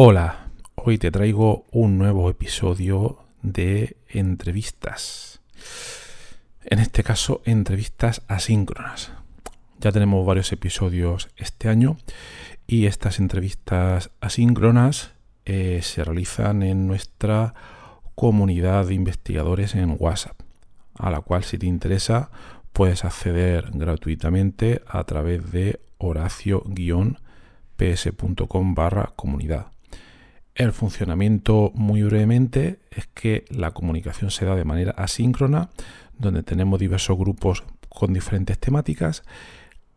Hola, hoy te traigo un nuevo episodio de entrevistas. En este caso, entrevistas asíncronas. Ya tenemos varios episodios este año y estas entrevistas asíncronas eh, se realizan en nuestra comunidad de investigadores en WhatsApp, a la cual si te interesa puedes acceder gratuitamente a través de horacio-ps.com barra comunidad. El funcionamiento, muy brevemente, es que la comunicación se da de manera asíncrona, donde tenemos diversos grupos con diferentes temáticas.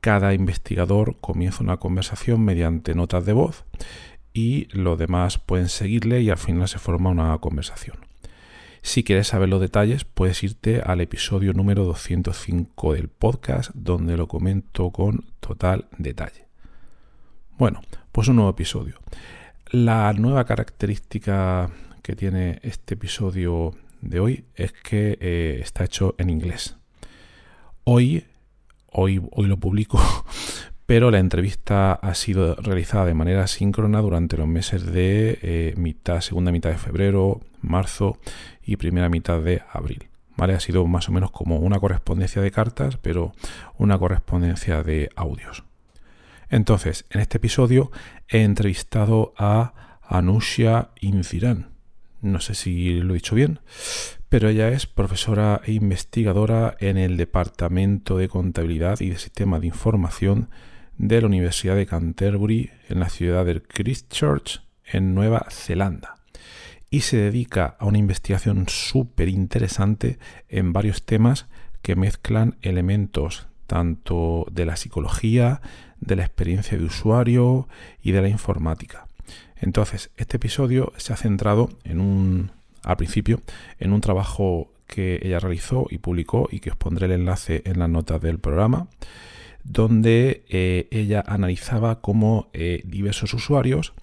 Cada investigador comienza una conversación mediante notas de voz y los demás pueden seguirle y al final se forma una conversación. Si quieres saber los detalles, puedes irte al episodio número 205 del podcast, donde lo comento con total detalle. Bueno, pues un nuevo episodio. La nueva característica que tiene este episodio de hoy es que eh, está hecho en inglés. Hoy, hoy, hoy lo publico, pero la entrevista ha sido realizada de manera síncrona durante los meses de eh, mitad, segunda mitad de febrero, marzo y primera mitad de abril. ¿Vale? Ha sido más o menos como una correspondencia de cartas, pero una correspondencia de audios. Entonces, en este episodio he entrevistado a Anushya Inciran. No sé si lo he dicho bien, pero ella es profesora e investigadora en el Departamento de Contabilidad y de Sistema de Información de la Universidad de Canterbury en la ciudad de Christchurch, en Nueva Zelanda. Y se dedica a una investigación súper interesante en varios temas que mezclan elementos tanto de la psicología, de la experiencia de usuario y de la informática. Entonces, este episodio se ha centrado en un, al principio, en un trabajo que ella realizó y publicó y que os pondré el enlace en las notas del programa, donde eh, ella analizaba cómo eh, diversos usuarios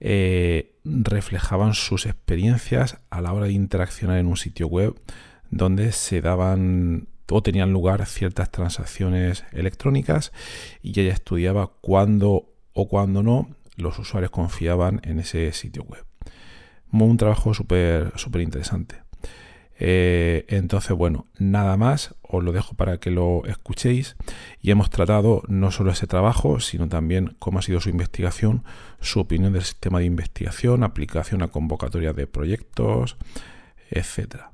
eh, reflejaban sus experiencias a la hora de interaccionar en un sitio web donde se daban o tenían lugar ciertas transacciones electrónicas y ella estudiaba cuándo o cuándo no los usuarios confiaban en ese sitio web. Un trabajo súper súper interesante. Eh, entonces, bueno, nada más, os lo dejo para que lo escuchéis y hemos tratado no solo ese trabajo, sino también cómo ha sido su investigación, su opinión del sistema de investigación, aplicación a convocatorias de proyectos, etcétera.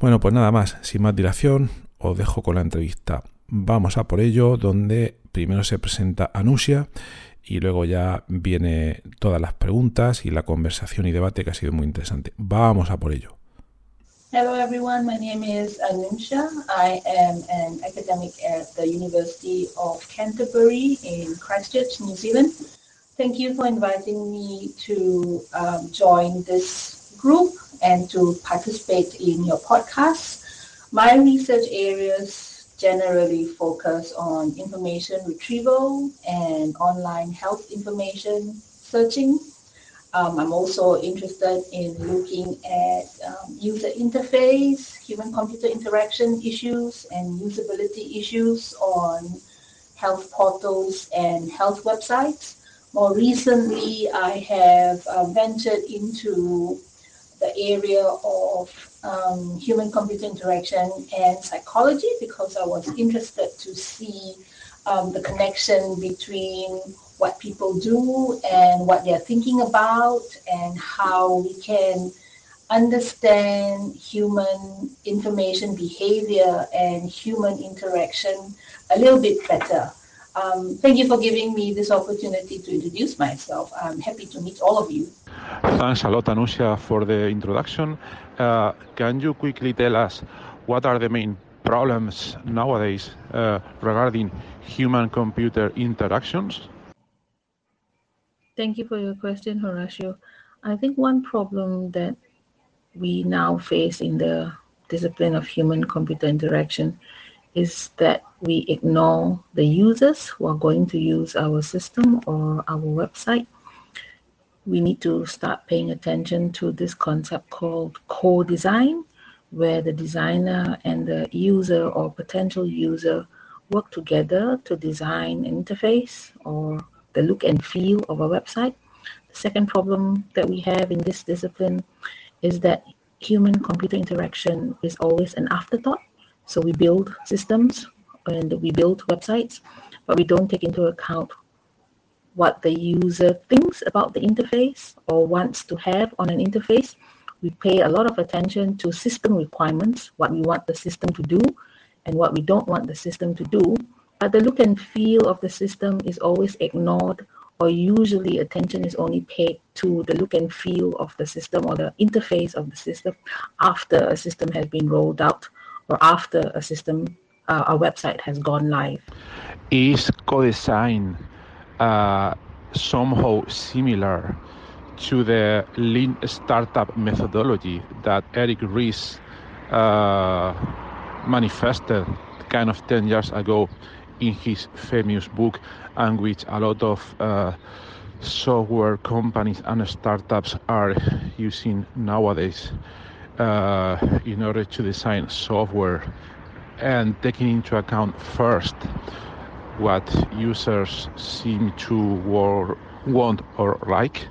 Bueno, pues nada más, sin más dilación, os dejo con la entrevista. Vamos a por ello, donde primero se presenta Anusia y luego ya viene todas las preguntas y la conversación y debate que ha sido muy interesante. Vamos a por ello. Hello everyone, my name is Anusha. I am an academic at the University of Canterbury in Christchurch, New Zealand. Thank you for inviting me to um, join this group and to participate in your podcast. My research areas generally focus on information retrieval and online health information searching. Um, I'm also interested in looking at um, user interface, human-computer interaction issues, and usability issues on health portals and health websites. More recently, I have uh, ventured into the area of um, human computer interaction and psychology because I was interested to see um, the connection between what people do and what they're thinking about and how we can understand human information behavior and human interaction a little bit better. Um, thank you for giving me this opportunity to introduce myself. I'm happy to meet all of you. Thanks a lot, Anushia, for the introduction. Uh, can you quickly tell us what are the main problems nowadays uh, regarding human-computer interactions? Thank you for your question, Horacio. I think one problem that we now face in the discipline of human-computer interaction is that we ignore the users who are going to use our system or our website. We need to start paying attention to this concept called co-design, where the designer and the user or potential user work together to design an interface or the look and feel of a website. The second problem that we have in this discipline is that human-computer interaction is always an afterthought. So we build systems and we build websites, but we don't take into account what the user thinks about the interface or wants to have on an interface. We pay a lot of attention to system requirements, what we want the system to do and what we don't want the system to do. But the look and feel of the system is always ignored or usually attention is only paid to the look and feel of the system or the interface of the system after a system has been rolled out or after a system, uh, a website has gone live. Is co-design uh, somehow similar to the lean startup methodology that Eric Ries uh, manifested kind of 10 years ago in his famous book and which a lot of uh, software companies and startups are using nowadays uh, in order to design software and taking into account first what users seem to want or like?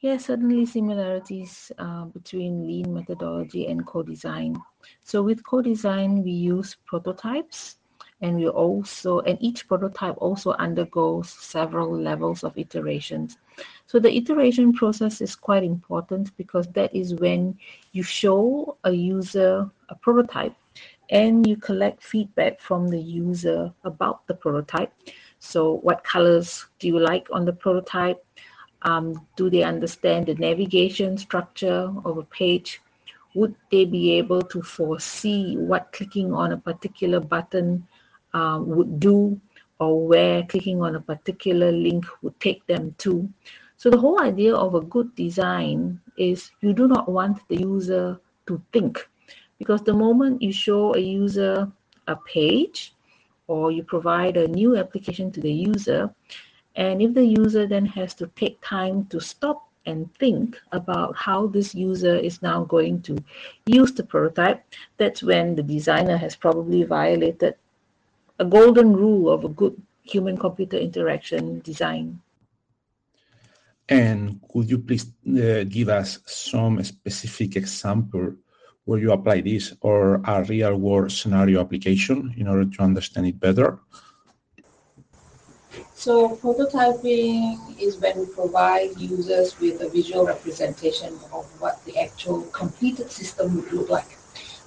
Yes, certainly similarities uh, between lean methodology and co-design. So with co-design, we use prototypes and we also, and each prototype also undergoes several levels of iterations. So the iteration process is quite important because that is when you show a user a prototype and you collect feedback from the user about the prototype. So what colors do you like on the prototype? Um, do they understand the navigation structure of a page? Would they be able to foresee what clicking on a particular button uh, would do or where clicking on a particular link would take them to? So the whole idea of a good design is you do not want the user to think because the moment you show a user a page or you provide a new application to the user, and if the user then has to take time to stop and think about how this user is now going to use the prototype, that's when the designer has probably violated a golden rule of a good human-computer interaction design. And could you please uh, give us some specific example where you apply this or a real world scenario application in order to understand it better? So prototyping is when we provide users with a visual representation of what the actual completed system would look like.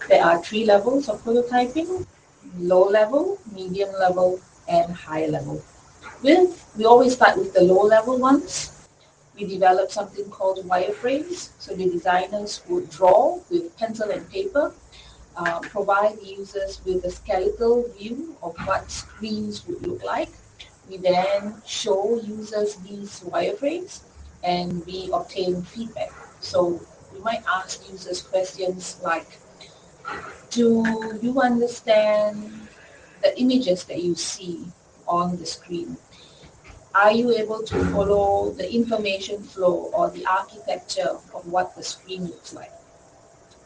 There are three levels of prototyping, low level, medium level, and high level. With, we always start with the low level ones. We develop something called wireframes. So the designers would draw with pencil and paper, uh, provide users with a skeletal view of what screens would look like we then show users these wireframes and we obtain feedback. So we might ask users questions like, do you understand the images that you see on the screen? Are you able to follow the information flow or the architecture of what the screen looks like?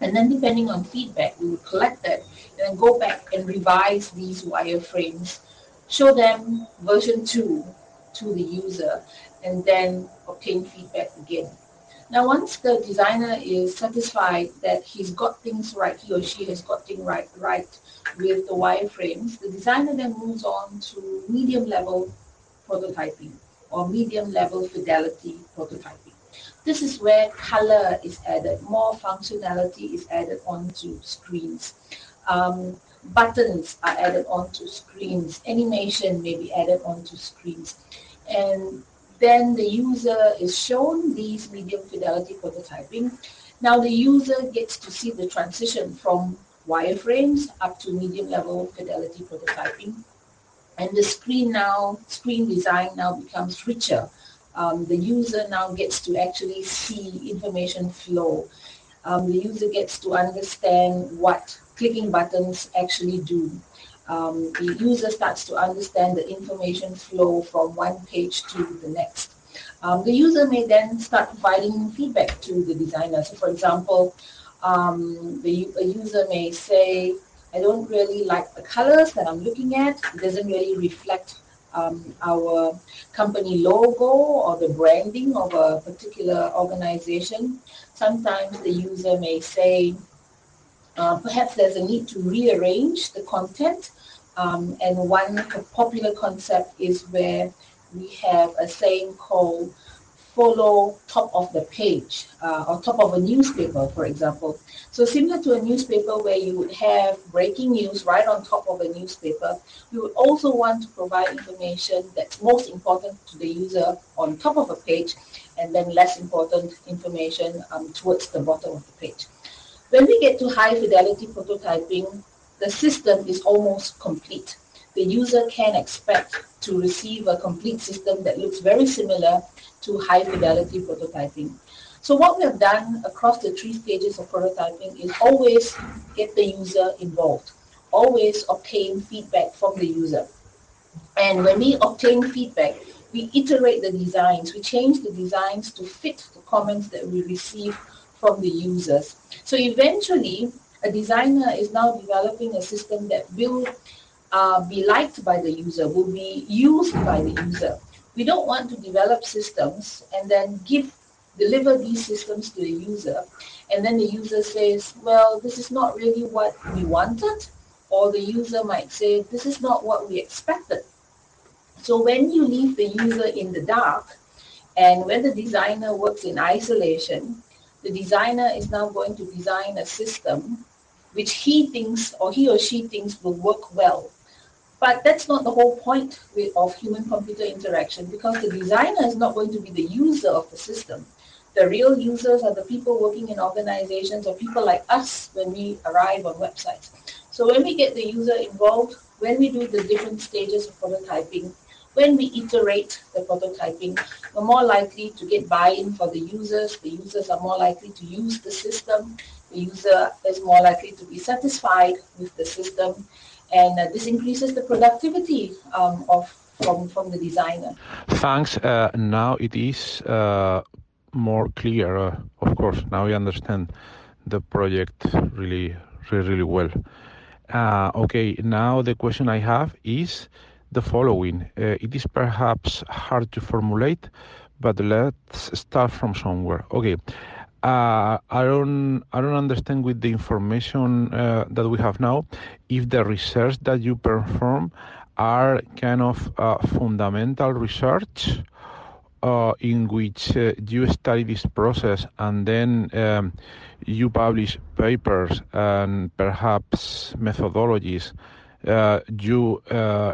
And then depending on feedback, we will collect that and then go back and revise these wireframes show them version 2 to the user and then obtain feedback again. Now, once the designer is satisfied that he's got things right, he or she has got things right, right with the wireframes, the designer then moves on to medium level prototyping or medium level fidelity prototyping. this is where color is added, more functionality is added onto screens. Um, buttons are added onto screens, animation may be added onto screens. And then the user is shown these medium fidelity prototyping. Now the user gets to see the transition from wireframes up to medium level fidelity prototyping. And the screen now, screen design now becomes richer. Um, the user now gets to actually see information flow. Um, the user gets to understand what clicking buttons actually do. Um, the user starts to understand the information flow from one page to the next. Um, the user may then start providing feedback to the designer. So for example, um, the a user may say, I don't really like the colors that I'm looking at. It doesn't really reflect um, our company logo or the branding of a particular organization. Sometimes the user may say, uh, perhaps there's a need to rearrange the content. Um, and one popular concept is where we have a saying called follow top of the page uh, or top of a newspaper, for example. So similar to a newspaper where you would have breaking news right on top of a newspaper, we would also want to provide information that's most important to the user on top of a page and then less important information um, towards the bottom of the page. When we get to high fidelity prototyping, the system is almost complete. The user can expect to receive a complete system that looks very similar to high fidelity prototyping. So what we have done across the three stages of prototyping is always get the user involved, always obtain feedback from the user. And when we obtain feedback, we iterate the designs, we change the designs to fit the comments that we receive from the users. So eventually, a designer is now developing a system that will uh, be liked by the user, will be used by the user. We don't want to develop systems and then give deliver these systems to the user. And then the user says, well, this is not really what we wanted. Or the user might say, this is not what we expected. So when you leave the user in the dark and when the designer works in isolation, the designer is now going to design a system which he thinks or he or she thinks will work well but that's not the whole point of human-computer interaction because the designer is not going to be the user of the system. The real users are the people working in organizations or people like us when we arrive on websites. So when we get the user involved, when we do the different stages of prototyping, when we iterate the prototyping, we're more likely to get buy-in for the users. The users are more likely to use the system. The user is more likely to be satisfied with the system and uh, this increases the productivity um, of from from the designer. Thanks. Uh, now it is uh, more clear. Uh, of course, now we understand the project really, really, really well. Uh, okay, now the question I have is the following. Uh, it is perhaps hard to formulate, but let's start from somewhere. Okay. Uh, I don't I don't understand with the information uh, that we have now if the research that you perform are kind of uh, fundamental research uh, in which uh, you study this process and then um, you publish papers and perhaps methodologies. Uh, you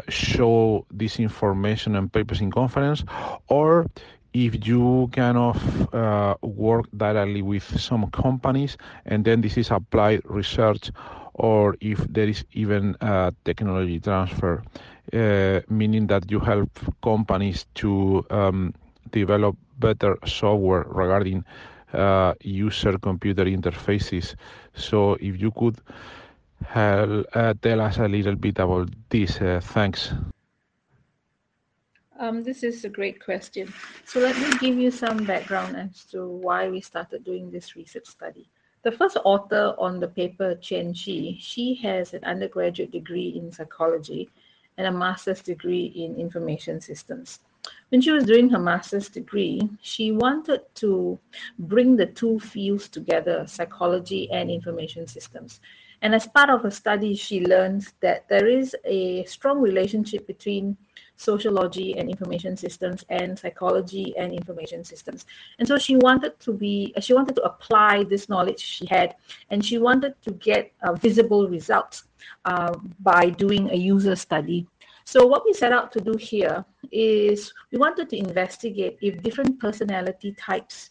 show this information and papers in conference, or if you kind of uh, work directly with some companies and then this is applied research or if there is even a technology transfer, uh, meaning that you help companies to um, develop better software regarding uh, user computer interfaces. So if you could help, uh, tell us a little bit about this, uh, thanks. Um, this is a great question. So let me give you some background as to why we started doing this research study. The first author on the paper, Chen Shi, she has an undergraduate degree in psychology and a master's degree in information systems. When she was doing her master's degree, she wanted to bring the two fields together, psychology and information systems. And as part of her study, she learned that there is a strong relationship between sociology and information systems and psychology and information systems. And so she wanted to be she wanted to apply this knowledge she had and she wanted to get uh, visible results uh, by doing a user study. So what we set out to do here is we wanted to investigate if different personality types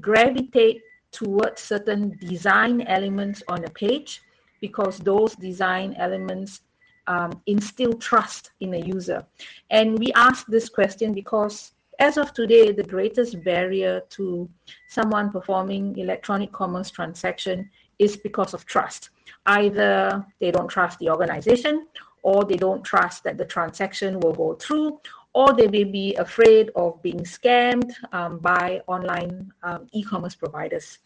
gravitate towards certain design elements on a page because those design elements um, instill trust in a user. And we ask this question because as of today, the greatest barrier to someone performing electronic commerce transaction is because of trust. Either they don't trust the organization or they don't trust that the transaction will go through or they may be afraid of being scammed um, by online um, e-commerce providers.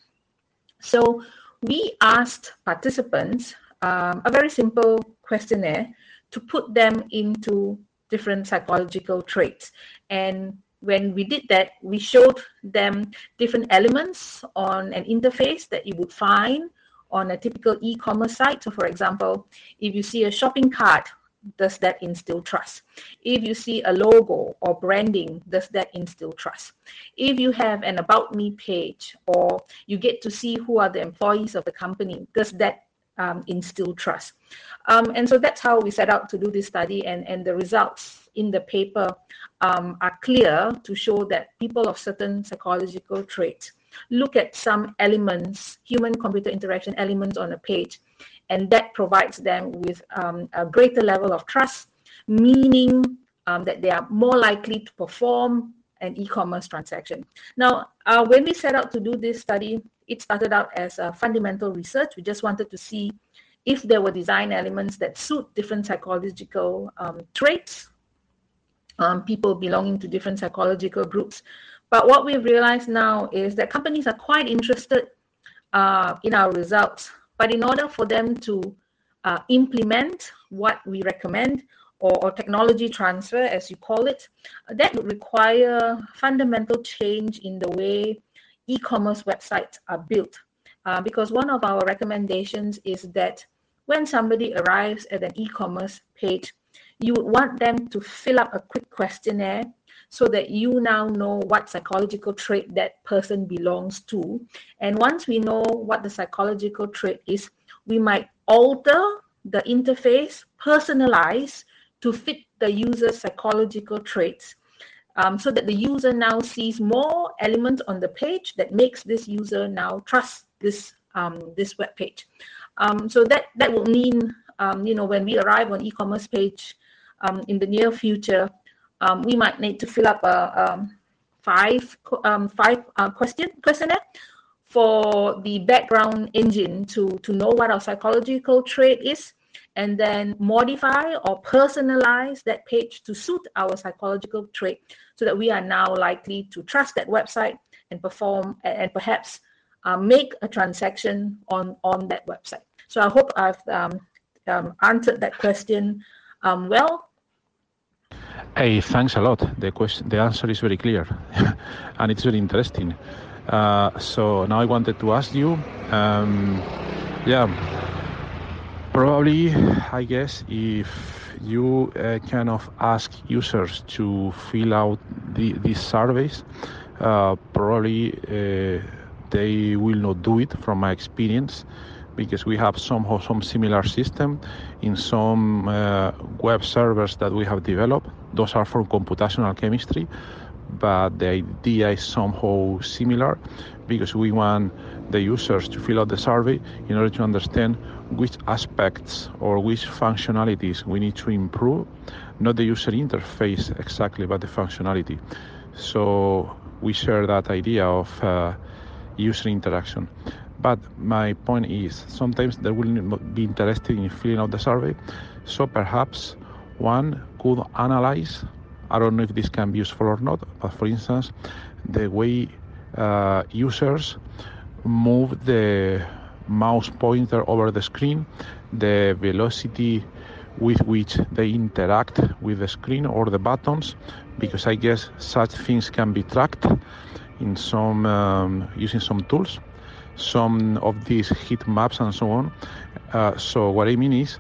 So we asked participants um, a very simple questionnaire to put them into different psychological traits. And when we did that, we showed them different elements on an interface that you would find on a typical e-commerce site. So for example, if you see a shopping cart, does that instill trust? If you see a logo or branding, does that instill trust? If you have an about me page or you get to see who are the employees of the company, does that um, instill trust. Um, and so that's how we set out to do this study and, and the results in the paper um, are clear to show that people of certain psychological traits look at some elements, human computer interaction elements on a page, and that provides them with um, a greater level of trust, meaning um, that they are more likely to perform an e-commerce transaction. Now, uh, when we set out to do this study, it started out as a fundamental research. We just wanted to see if there were design elements that suit different psychological um, traits, um, people belonging to different psychological groups. But what we've realized now is that companies are quite interested uh, in our results. But in order for them to uh, implement what we recommend, or, or, technology transfer, as you call it, that would require fundamental change in the way e-commerce websites are built. Uh, because one of our recommendations is that when somebody arrives at an e-commerce page, you would want them to fill up a quick questionnaire so that you now know what psychological trait that person belongs to. And once we know what the psychological trait is, we might alter the interface, personalize to fit the user's psychological traits um, so that the user now sees more elements on the page that makes this user now trust this um, this web page. Um, so that that will mean um, you know when we arrive on e-commerce page um, in the near future, um, we might need to fill up a, five five uh, question questionnaire for the background engine to to know what our psychological trait is and then modify or personalize that page to suit our psychological trait so that we are now likely to trust that website and perform and perhaps uh, make a transaction on, on that website. So I hope I've um, um, answered that question um, well. Hey, thanks a lot. The question, the answer is very clear, and it's very interesting. Uh, so now I wanted to ask you, um, yeah, Probably, I guess, if you uh, kind of ask users to fill out the, these surveys, uh, probably uh, they will not do it from my experience because we have somehow some similar system in some uh, web servers that we have developed. Those are for computational chemistry, but the idea is somehow similar because we want the users to fill out the survey in order to understand which aspects or which functionalities we need to improve, not the user interface exactly, but the functionality. So we share that idea of uh, user interaction. But my point is, sometimes they will be interested in filling out the survey. So perhaps one could analyze. I don't know if this can be useful or not, but for instance, the way uh, users move the mouse pointer over the screen, the velocity with which they interact with the screen or the buttons, because I guess such things can be tracked in some um, using some tools, some of these heat maps and so on. Uh, so what I mean is,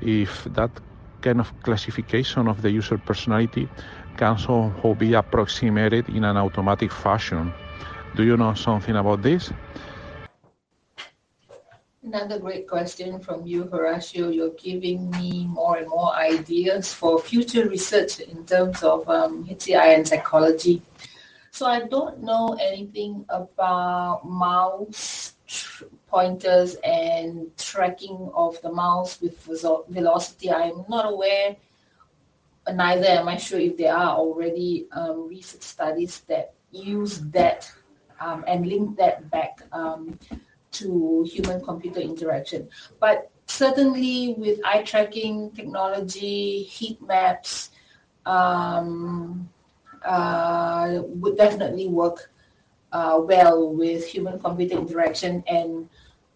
if that kind of classification of the user personality can somehow be approximated in an automatic fashion. Do you know something about this? Another great question from you, Horacio. You're giving me more and more ideas for future research in terms of um, HCI and psychology. So I don't know anything about mouse pointers and tracking of the mouse with velocity. I'm not aware, neither am I sure if there are already um, research studies that use that um, and link that back um, to human-computer interaction. But certainly with eye tracking technology, heat maps, um, uh, would definitely work uh, well with human-computer interaction and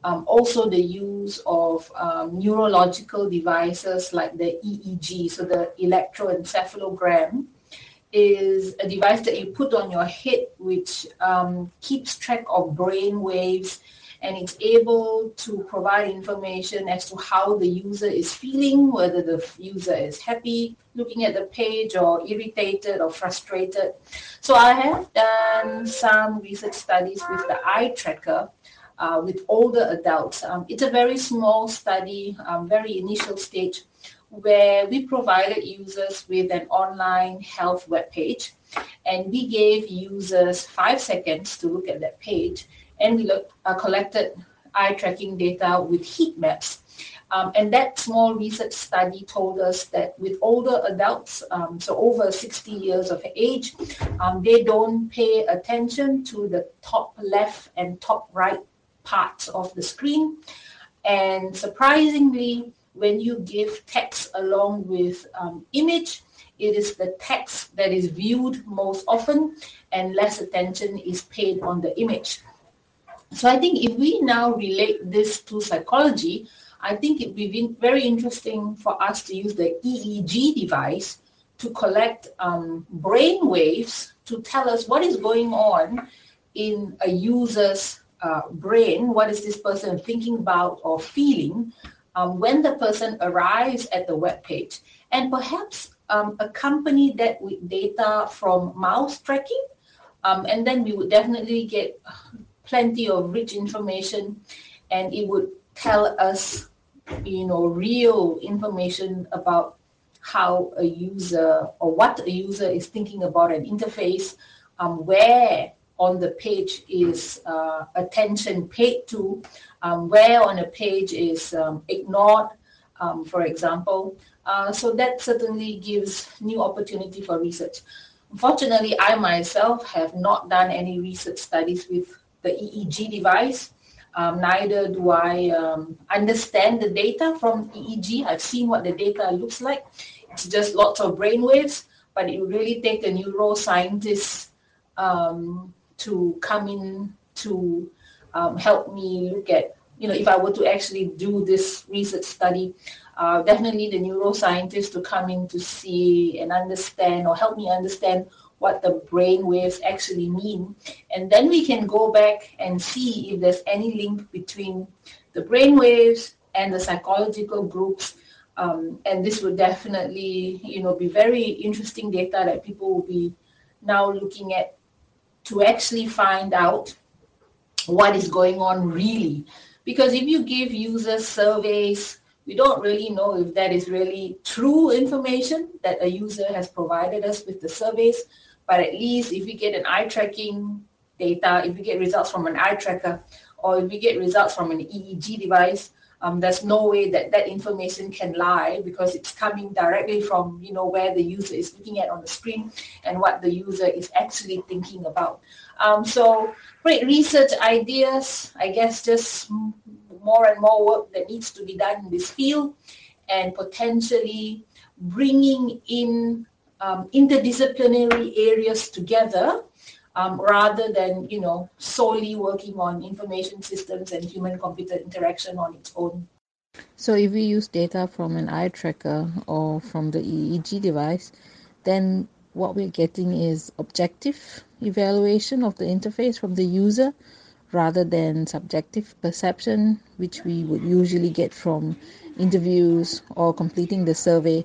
um, also the use of um, neurological devices like the EEG, so the electroencephalogram, is a device that you put on your head which um, keeps track of brain waves and it's able to provide information as to how the user is feeling, whether the user is happy looking at the page or irritated or frustrated. So I have done some research studies with the eye tracker uh, with older adults. Um, it's a very small study, um, very initial stage, where we provided users with an online health web page and we gave users five seconds to look at that page and we look, uh, collected eye tracking data with heat maps. Um, and that small research study told us that with older adults, um, so over 60 years of age, um, they don't pay attention to the top left and top right parts of the screen. And surprisingly, when you give text along with um, image, it is the text that is viewed most often and less attention is paid on the image. So I think if we now relate this to psychology, I think it would be very interesting for us to use the EEG device to collect um, brain waves to tell us what is going on in a user's uh, brain, what is this person thinking about or feeling um, when the person arrives at the web page, and perhaps um, accompany that with data from mouse tracking, um, and then we would definitely get plenty of rich information. And it would tell us you know real information about how a user or what a user is thinking about an interface um, where on the page is uh, attention paid to um, where on a page is um, ignored um, for example uh, so that certainly gives new opportunity for research unfortunately i myself have not done any research studies with the EEG device. Um, neither do I um, understand the data from EEG. I've seen what the data looks like. It's just lots of brain waves, but it really take a neuroscientist um, to come in to um, help me look at, you know, if I were to actually do this research study, uh, definitely the neuroscientist to come in to see and understand or help me understand what the brain waves actually mean. And then we can go back and see if there's any link between the brain waves and the psychological groups. Um, and this would definitely, you know, be very interesting data that people will be now looking at to actually find out what is going on really. Because if you give users surveys, we don't really know if that is really true information that a user has provided us with the surveys. But at least if we get an eye tracking data, if we get results from an eye tracker, or if we get results from an EEG device, um, there's no way that that information can lie because it's coming directly from you know where the user is looking at on the screen and what the user is actually thinking about. Um, so great research ideas. I guess just more and more work that needs to be done in this field, and potentially bringing in um, interdisciplinary areas together um, rather than you know solely working on information systems and human computer interaction on its own. So if we use data from an eye tracker or from the EEG device, then what we're getting is objective evaluation of the interface from the user rather than subjective perception, which we would usually get from interviews or completing the survey.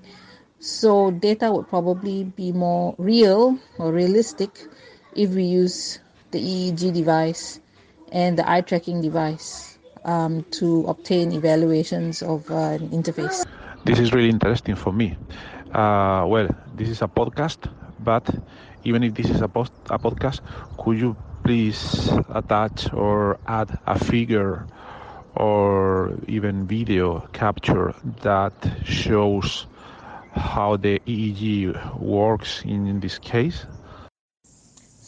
So, data would probably be more real or realistic if we use the EEG device and the eye tracking device um, to obtain evaluations of uh, an interface. This is really interesting for me. Uh, well, this is a podcast, but even if this is a, post, a podcast, could you please attach or add a figure or even video capture that shows how the EEG works in, in this case?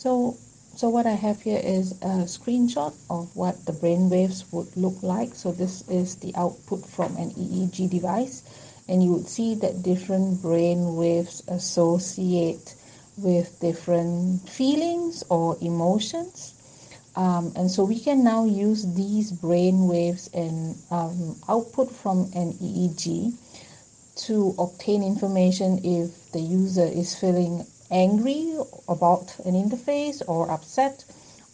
So, so what I have here is a screenshot of what the brain waves would look like. So this is the output from an EEG device and you would see that different brain waves associate with different feelings or emotions. Um, and so we can now use these brain waves and um, output from an EEG to obtain information if the user is feeling angry about an interface or upset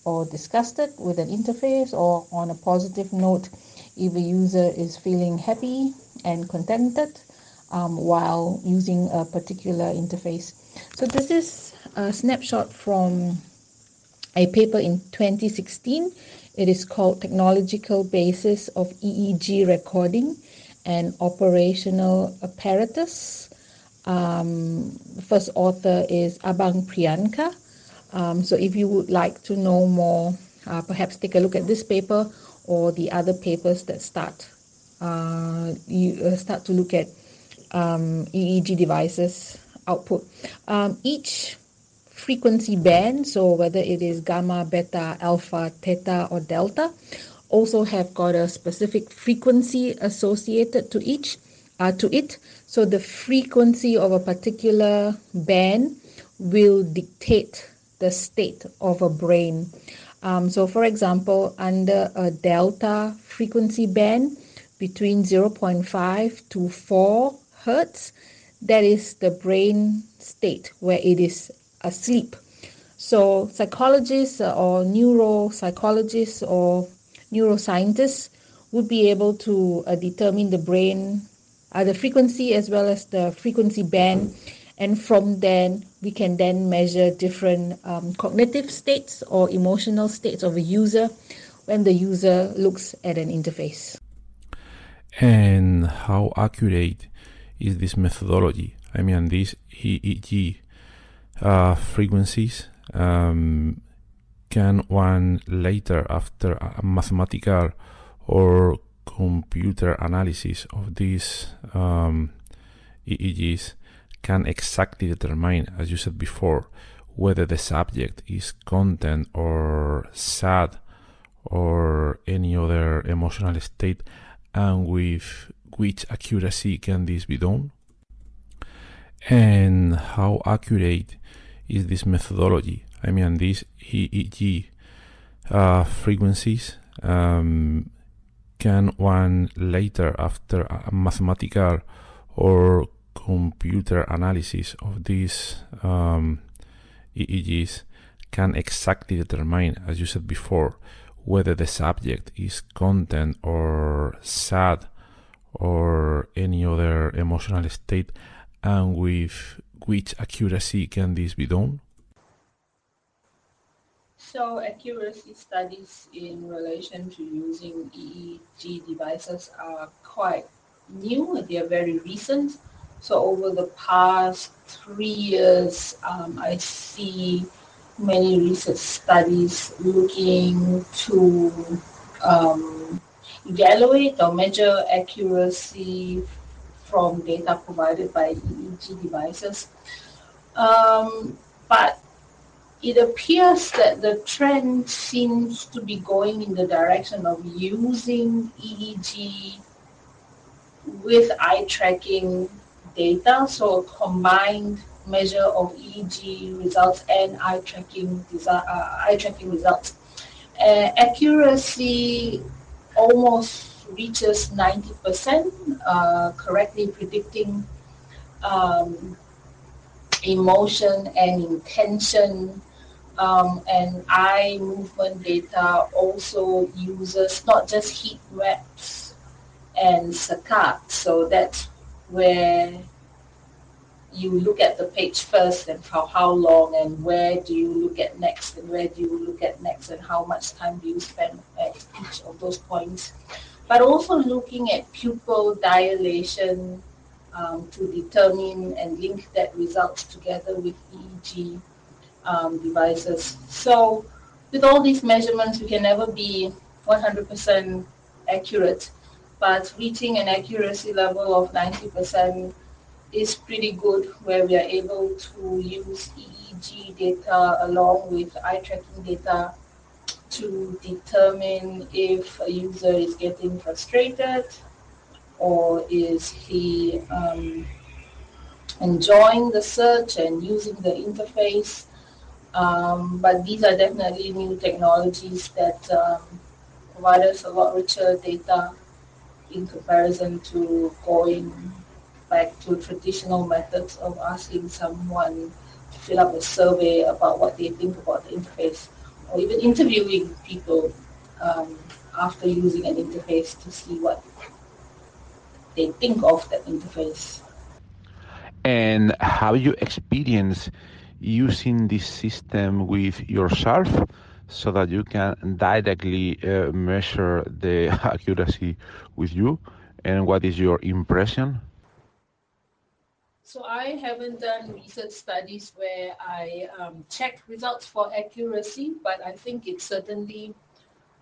or disgusted with an interface or on a positive note if a user is feeling happy and contented um, while using a particular interface. So this is a snapshot from a paper in 2016. It is called Technological Basis of EEG Recording and Operational Apparatus. Um, first author is Abhang Priyanka. Um, so if you would like to know more, uh, perhaps take a look at this paper or the other papers that start uh, you uh, start to look at um, EEG devices output. Um, each frequency band, so whether it is gamma, beta, alpha, theta, or delta, also have got a specific frequency associated to each uh, to it. So the frequency of a particular band will dictate the state of a brain. Um, so, for example, under a delta frequency band between 0.5 to 4 hertz, that is the brain state where it is asleep. So, psychologists or neuropsychologists or neuroscientists would be able to uh, determine the brain, uh, the frequency as well as the frequency band, and from then we can then measure different um, cognitive states or emotional states of a user when the user looks at an interface. And how accurate is this methodology. I mean, these EEG uh, frequencies um, can one later, after a mathematical or computer analysis of these um, EEGs, can exactly determine, as you said before, whether the subject is content or sad or any other emotional state, and with which accuracy can this be done? And how accurate is this methodology? I mean, these EEG uh, frequencies um, can one later, after a mathematical or computer analysis of these um, EEGs, can exactly determine, as you said before, whether the subject is content or sad or any other emotional state and with which accuracy can this be done? So accuracy studies in relation to using EEG devices are quite new. They are very recent. So over the past three years, um, I see many research studies looking to um, evaluate or measure accuracy from data provided by EEG devices. Um, but it appears that the trend seems to be going in the direction of using EEG with eye tracking data, so a combined measure of EEG results and eye tracking, uh, eye tracking results. Uh, accuracy almost reaches 90%, uh, correctly predicting um, emotion and intention um, and eye movement data also uses not just heat maps and saccade. So that's where you look at the page first and for how long and where do you look at next and where do you look at next and how much time do you spend at each of those points. But also looking at pupil dilation um, to determine and link that results together with EEG um, devices. So with all these measurements, we can never be 100% accurate, but reaching an accuracy level of 90% is pretty good where we are able to use EEG data along with eye tracking data to determine if a user is getting frustrated or is he um, enjoying the search and using the interface. Um, but these are definitely new technologies that um, provide us a lot richer data in comparison to going back to traditional methods of asking someone to fill up a survey about what they think about the interface, or even interviewing people um, after using an interface to see what they think of that interface. And how you experienced using this system with yourself so that you can directly uh, measure the accuracy with you? And what is your impression? So I haven't done research studies where I um, check results for accuracy, but I think it certainly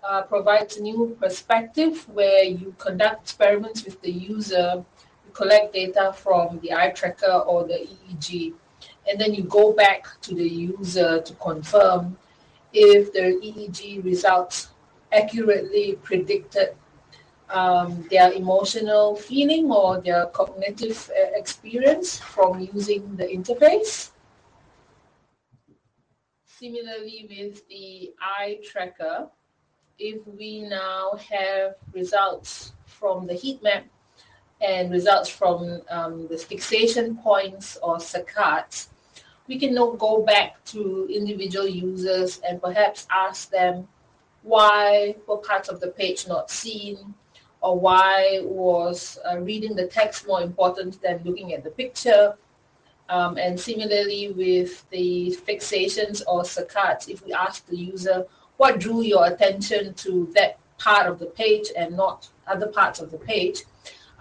uh, provides a new perspective where you conduct experiments with the user, you collect data from the eye tracker or the EEG, and then you go back to the user to confirm if the EEG results accurately predicted um, their emotional feeling or their cognitive uh, experience from using the interface. Similarly, with the eye tracker, if we now have results from the heat map and results from um, the fixation points or saccades, we can now go back to individual users and perhaps ask them why were parts of the page not seen, or why was uh, reading the text more important than looking at the picture. Um, and similarly with the fixations or saccades, if we ask the user what drew your attention to that part of the page and not other parts of the page,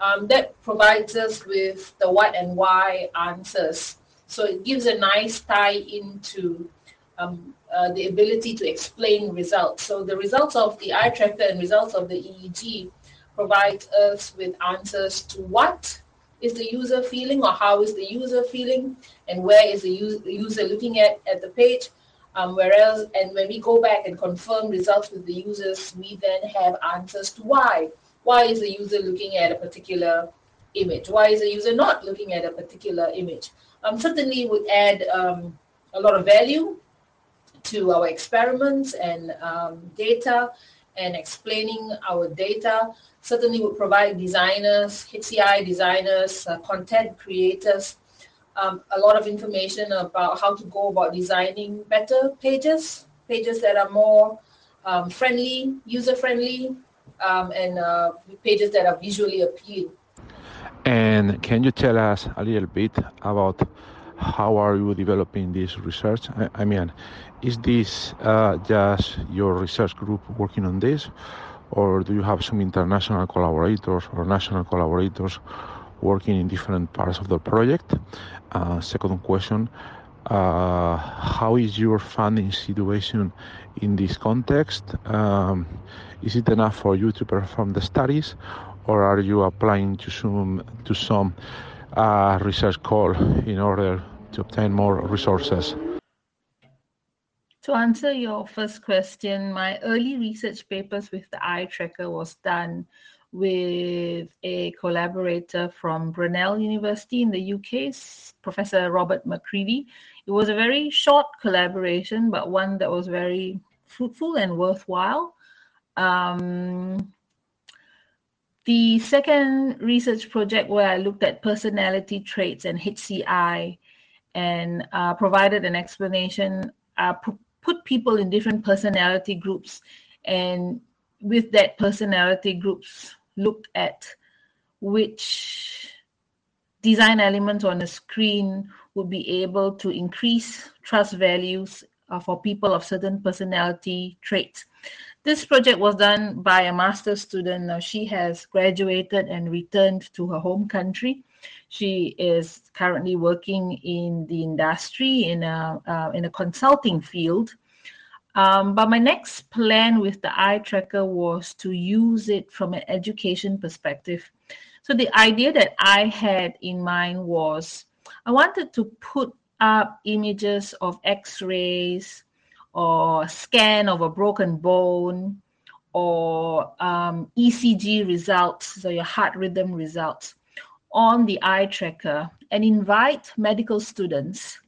um, that provides us with the what and why answers. So it gives a nice tie into um, uh, the ability to explain results. So the results of the eye tracker and results of the EEG provides us with answers to what is the user feeling or how is the user feeling and where is the user looking at at the page. Um, whereas, and when we go back and confirm results with the users, we then have answers to why. Why is the user looking at a particular image? Why is the user not looking at a particular image? Um, certainly would add um, a lot of value to our experiments and um, data and explaining our data certainly would provide designers, HCI designers, uh, content creators, um, a lot of information about how to go about designing better pages, pages that are more um, friendly, user-friendly, um, and uh, pages that are visually appealing. And can you tell us a little bit about how are you developing this research? I, I mean, is this uh, just your research group working on this, or do you have some international collaborators or national collaborators working in different parts of the project? Uh, second question, uh, how is your funding situation in this context? Um, is it enough for you to perform the studies, or are you applying to some to some uh, research call in order to obtain more resources? To answer your first question, my early research papers with the eye tracker was done with a collaborator from Brunel University in the UK, Professor Robert Macredie. It was a very short collaboration, but one that was very fruitful and worthwhile. Um, the second research project where I looked at personality traits and HCI and uh, provided an explanation uh, put people in different personality groups and with that personality groups looked at which design elements on a screen would be able to increase trust values uh, for people of certain personality traits. This project was done by a master's student. Now she has graduated and returned to her home country. She is currently working in the industry in a uh, in a consulting field. Um, but my next plan with the eye tracker was to use it from an education perspective. So the idea that I had in mind was I wanted to put up images of x-rays or scan of a broken bone or um, ECG results, so your heart rhythm results on the eye tracker and invite medical students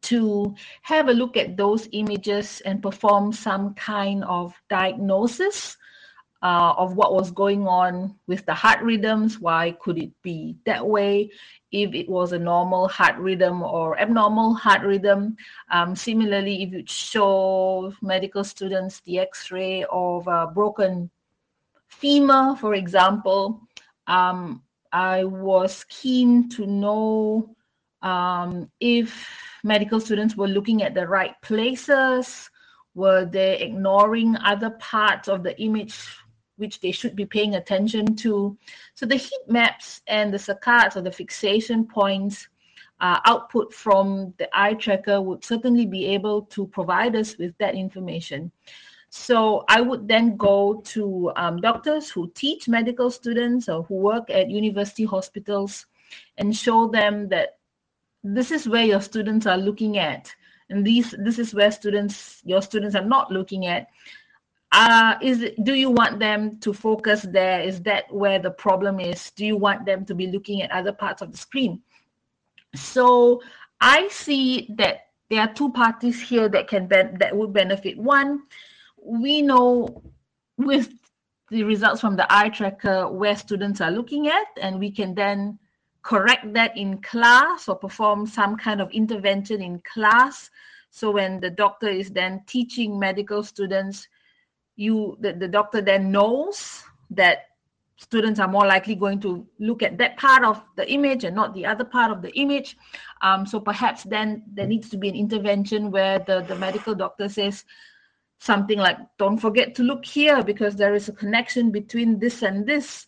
to have a look at those images and perform some kind of diagnosis uh, of what was going on with the heart rhythms. Why could it be that way? If it was a normal heart rhythm or abnormal heart rhythm. Um, similarly, if you show medical students the x ray of a broken femur, for example, um, I was keen to know um, if medical students were looking at the right places, were they ignoring other parts of the image which they should be paying attention to. So the heat maps and the saccades or the fixation points uh, output from the eye tracker would certainly be able to provide us with that information. So I would then go to um, doctors who teach medical students or who work at university hospitals and show them that this is where your students are looking at and these this is where students your students are not looking at uh, is do you want them to focus there? Is that where the problem is? Do you want them to be looking at other parts of the screen? So I see that there are two parties here that can that would benefit. One, we know with the results from the eye tracker where students are looking at, and we can then correct that in class or perform some kind of intervention in class. So when the doctor is then teaching medical students you the, the doctor then knows that students are more likely going to look at that part of the image and not the other part of the image. Um, so perhaps then there needs to be an intervention where the, the medical doctor says something like, don't forget to look here because there is a connection between this and this.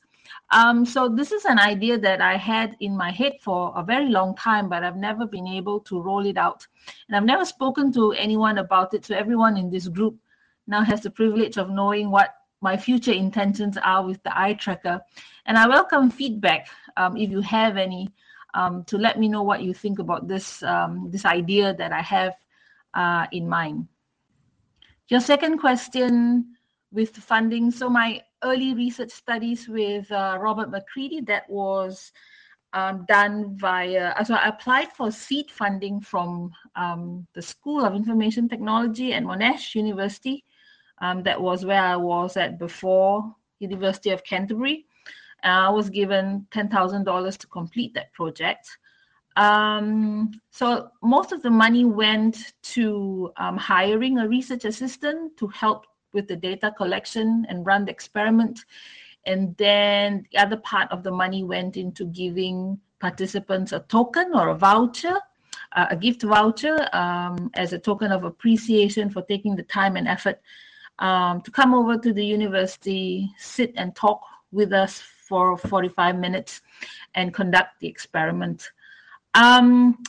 Um, so this is an idea that I had in my head for a very long time, but I've never been able to roll it out. And I've never spoken to anyone about it. So everyone in this group now has the privilege of knowing what my future intentions are with the eye tracker. And I welcome feedback um, if you have any um, to let me know what you think about this, um, this idea that I have uh, in mind. Your second question with funding. So my early research studies with uh, Robert Macredie, that was um, done via, so I applied for seed funding from um, the School of Information Technology and Monash University um, that was where I was at before University of Canterbury. I was given $10,000 to complete that project. Um, so most of the money went to um, hiring a research assistant to help with the data collection and run the experiment. And then the other part of the money went into giving participants a token or a voucher, uh, a gift voucher um, as a token of appreciation for taking the time and effort um, to come over to the university, sit and talk with us for 45 minutes and conduct the experiment. Um,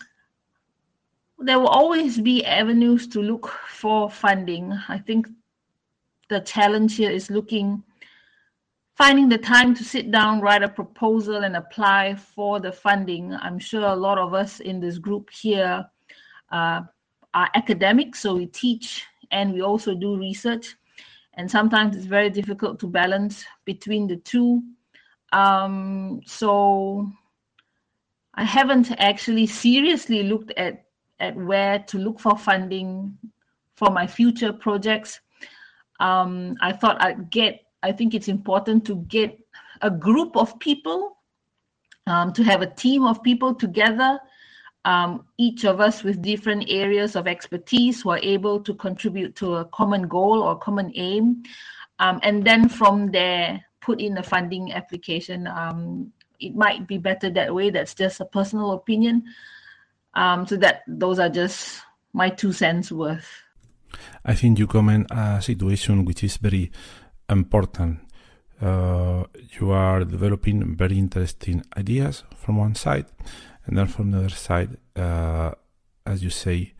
there will always be avenues to look for funding. I think the challenge here is looking, finding the time to sit down, write a proposal, and apply for the funding. I'm sure a lot of us in this group here uh, are academics, so we teach and we also do research. And sometimes it's very difficult to balance between the two. Um, so I haven't actually seriously looked at, at where to look for funding for my future projects. Um, I thought I'd get, I think it's important to get a group of people, um, to have a team of people together um, each of us with different areas of expertise who are able to contribute to a common goal or common aim. Um, and then from there, put in a funding application. Um, it might be better that way. That's just a personal opinion. Um, so that those are just my two cents worth. I think you comment a situation which is very important. Uh, you are developing very interesting ideas from one side, and then from the other side, uh, as you say,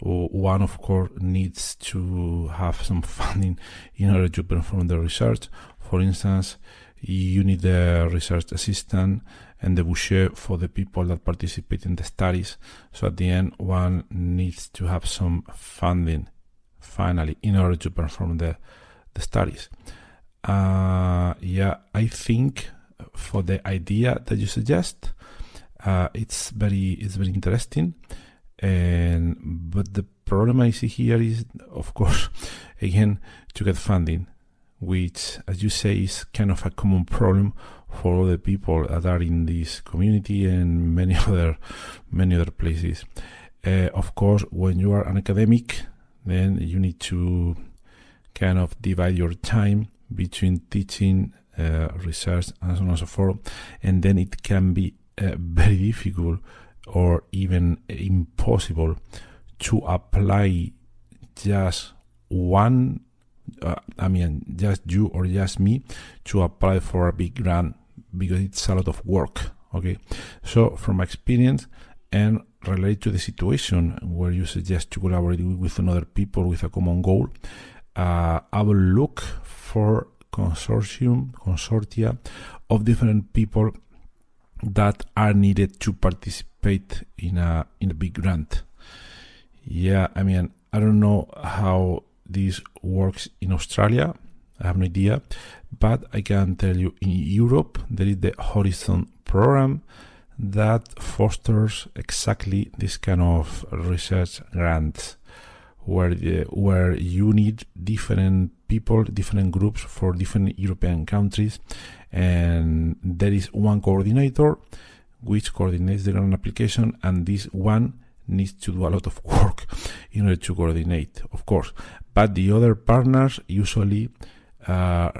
one of course needs to have some funding in order to perform the research. For instance, you need a research assistant and the boucher for the people that participate in the studies. So at the end, one needs to have some funding finally in order to perform the, the studies. Uh, yeah, I think for the idea that you suggest, uh, it's very it's very interesting. And but the problem I see here is, of course, again to get funding, which, as you say, is kind of a common problem for the people that are in this community and many other many other places. Uh, of course, when you are an academic, then you need to kind of divide your time between teaching, uh, research, and so on and so forth, and then it can be uh, very difficult or even impossible to apply just one uh, I mean just you or just me to apply for a big grant because it's a lot of work okay? So from experience and relate to the situation where you suggest to collaborate with another people with a common goal uh, I will look for consortium consortia of different people that are needed to participate in a in a big grant. Yeah, I mean, I don't know how this works in Australia. I have no idea, but I can tell you in Europe there is the Horizon program that fosters exactly this kind of research grants where the, where you need different people, different groups for different European countries, and there is one coordinator which coordinates the grant application, and this one needs to do a lot of work in order to coordinate, of course. But the other partners usually uh,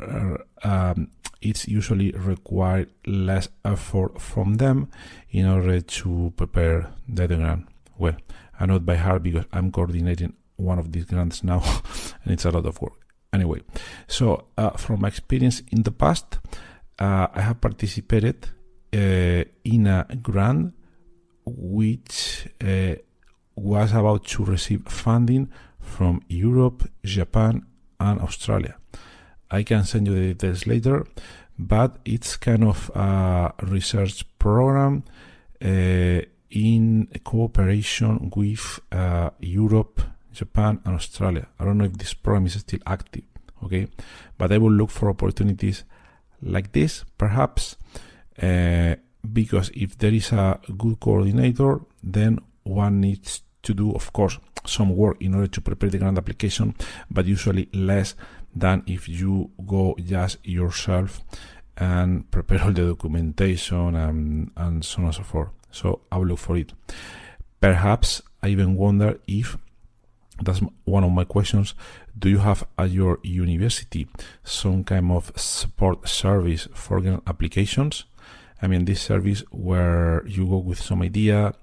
um, it's usually required less effort from them in order to prepare the grant. Well, I know it by heart because I'm coordinating one of these grants now, and it's a lot of work. Anyway, so uh, from my experience in the past, uh, I have participated uh, in a grant which uh, was about to receive funding from Europe, Japan, and Australia. I can send you the details later, but it's kind of a research program uh, in cooperation with uh, Europe, Japan, and Australia. I don't know if this program is still active, okay? But I will look for opportunities like this, perhaps, uh, because if there is a good coordinator, then one needs to do, of course, some work in order to prepare the grant application, but usually less than if you go just yourself and prepare all the documentation and, and so on and so forth. So I will look for it. Perhaps I even wonder if that's one of my questions. Do you have at your university some kind of support service for applications? I mean, this service where you go with some idea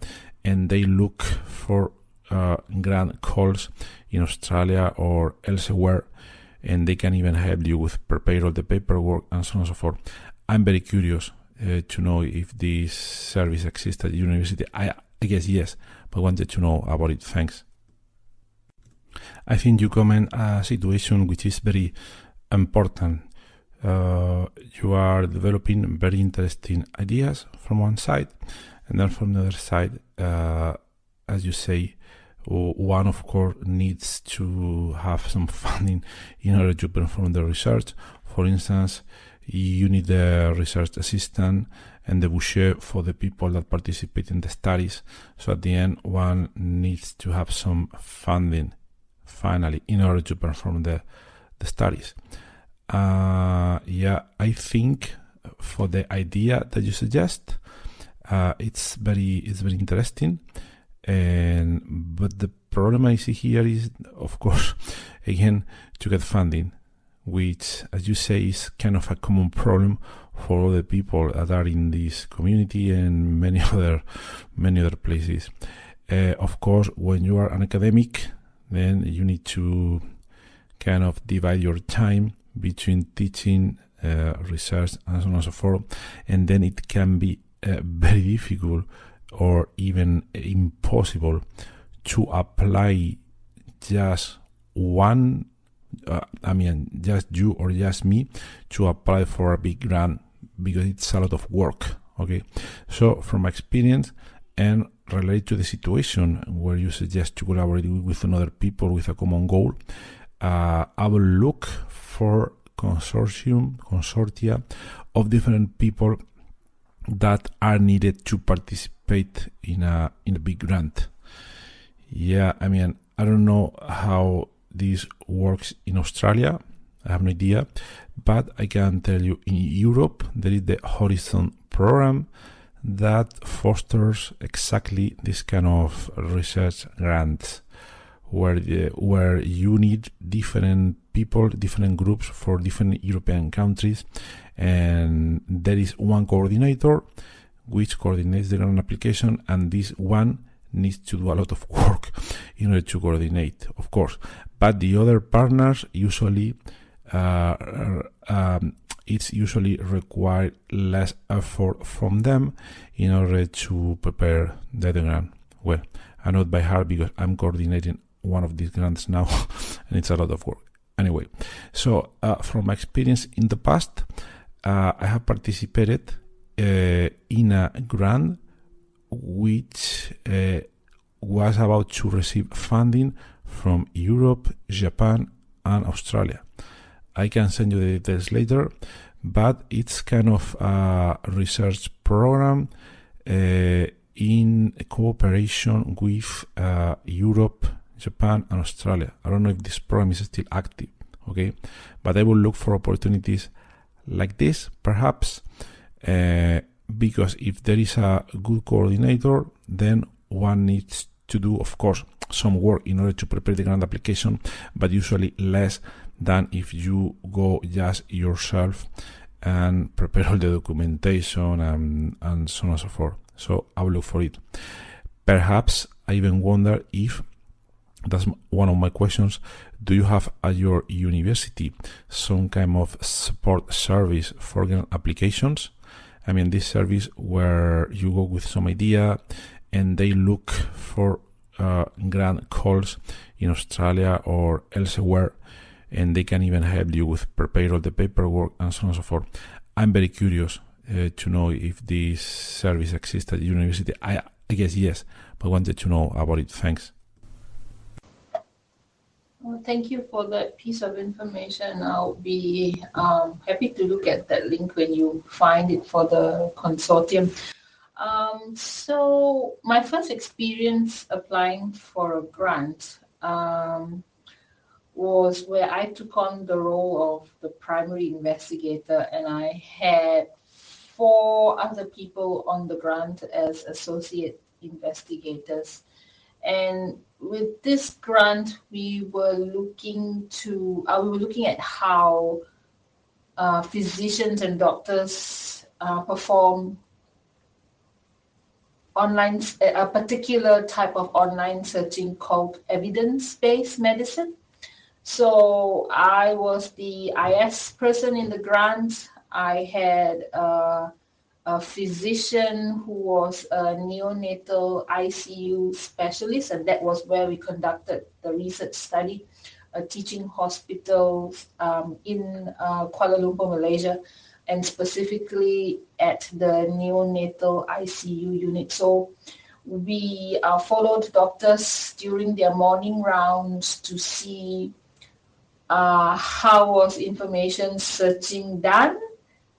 and they look for uh, grant calls in Australia or elsewhere, and they can even help you with prepare all the paperwork and so on and so forth. I'm very curious uh, to know if this service exists at university. I, I guess yes, but wanted to know about it. Thanks. I think you comment a situation which is very important. Uh, you are developing very interesting ideas from one side, and then from the other side, uh, as you say, one of course needs to have some funding in order to perform the research. For instance, you need a research assistant and the boucher for the people that participate in the studies. So at the end, one needs to have some funding finally in order to perform the, the studies. Uh, yeah, I think for the idea that you suggest, uh, it's very it's very interesting, And but the problem I see here is, of course, again to get funding, which, as you say, is kind of a common problem for all the people that are in this community and many other many other places. Uh, of course, when you are an academic, then you need to kind of divide your time between teaching, uh, research, and so on and so forth, and then it can be uh, very difficult or even impossible to apply just one uh, I mean, just you or just me to apply for a big grant because it's a lot of work. Okay, so from experience and relate to the situation where you suggest to collaborate with another people with a common goal, uh, I will look for consortium consortia of different people that are needed to participate in a in a big grant. Yeah, I mean, I don't know how this works in Australia. I have no idea, but I can tell you in Europe there is the Horizon program that fosters exactly this kind of research grants where the, where you need different people, different groups for different European countries, and there is one coordinator which coordinates the grant application, and this one needs to do a lot of work in order to coordinate, of course. But the other partners usually uh, um, it's usually required less effort from them in order to prepare the grant. Well, I know it by heart because I'm coordinating one of these grants now, and it's a lot of work. Anyway, so uh, from my experience in the past, uh, I have participated uh, in a grant which uh, was about to receive funding from Europe, Japan, and Australia. I can send you the details later, but it's kind of a research program uh, in cooperation with uh, Europe, Japan, and Australia. I don't know if this program is still active, okay? But I will look for opportunities like this, perhaps, uh, because if there is a good coordinator, then one needs to do, of course, some work in order to prepare the grant application, but usually less than if you go just yourself and prepare all the documentation and, and so on and so forth. So I will look for it. Perhaps I even wonder if that's one of my questions. Do you have at your university some kind of support service for grant applications? I mean, this service where you go with some idea and they look for uh, grant calls in Australia or elsewhere and they can even help you with prepare all the paperwork and so on and so forth. I'm very curious uh, to know if this service exists at university. I, I guess yes, but wanted to know about it. Thanks. Well, thank you for that piece of information. I'll be um, happy to look at that link when you find it for the consortium. Um, so my first experience applying for a grant um, was where I took on the role of the primary investigator, and I had four other people on the grant as associate investigators. And with this grant, we were looking to, uh, we were looking at how uh, physicians and doctors uh, perform online, a particular type of online searching called evidence-based medicine. So I was the IS person in the grant. I had a, a physician who was a neonatal ICU specialist, and that was where we conducted the research study, a teaching hospital um, in uh, Kuala Lumpur, Malaysia, and specifically at the neonatal ICU unit. So we uh, followed doctors during their morning rounds to see uh, how was information searching done?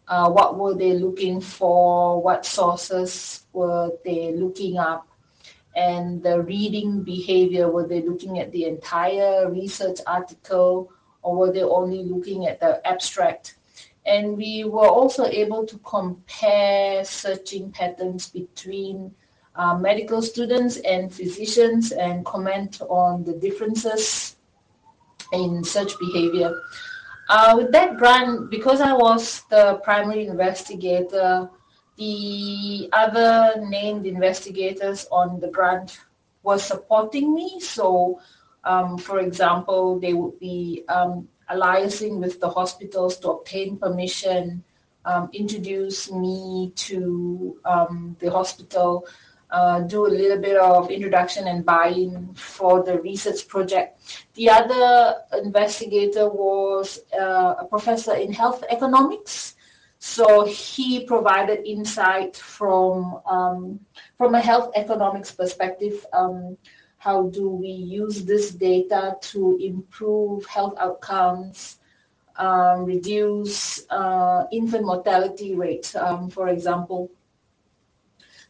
Uh, what were they looking for? What sources were they looking up? And the reading behavior, were they looking at the entire research article or were they only looking at the abstract? And we were also able to compare searching patterns between uh, medical students and physicians and comment on the differences in such behavior. Uh, with that grant, because I was the primary investigator, the other named investigators on the grant were supporting me. So, um, for example, they would be um, with the hospitals to obtain permission, um, introduce me to um, the hospital, uh, do a little bit of introduction and buy-in for the research project. The other investigator was uh, a professor in health economics. So he provided insight from um, from a health economics perspective. Um, how do we use this data to improve health outcomes, um, reduce uh, infant mortality rate, um, for example?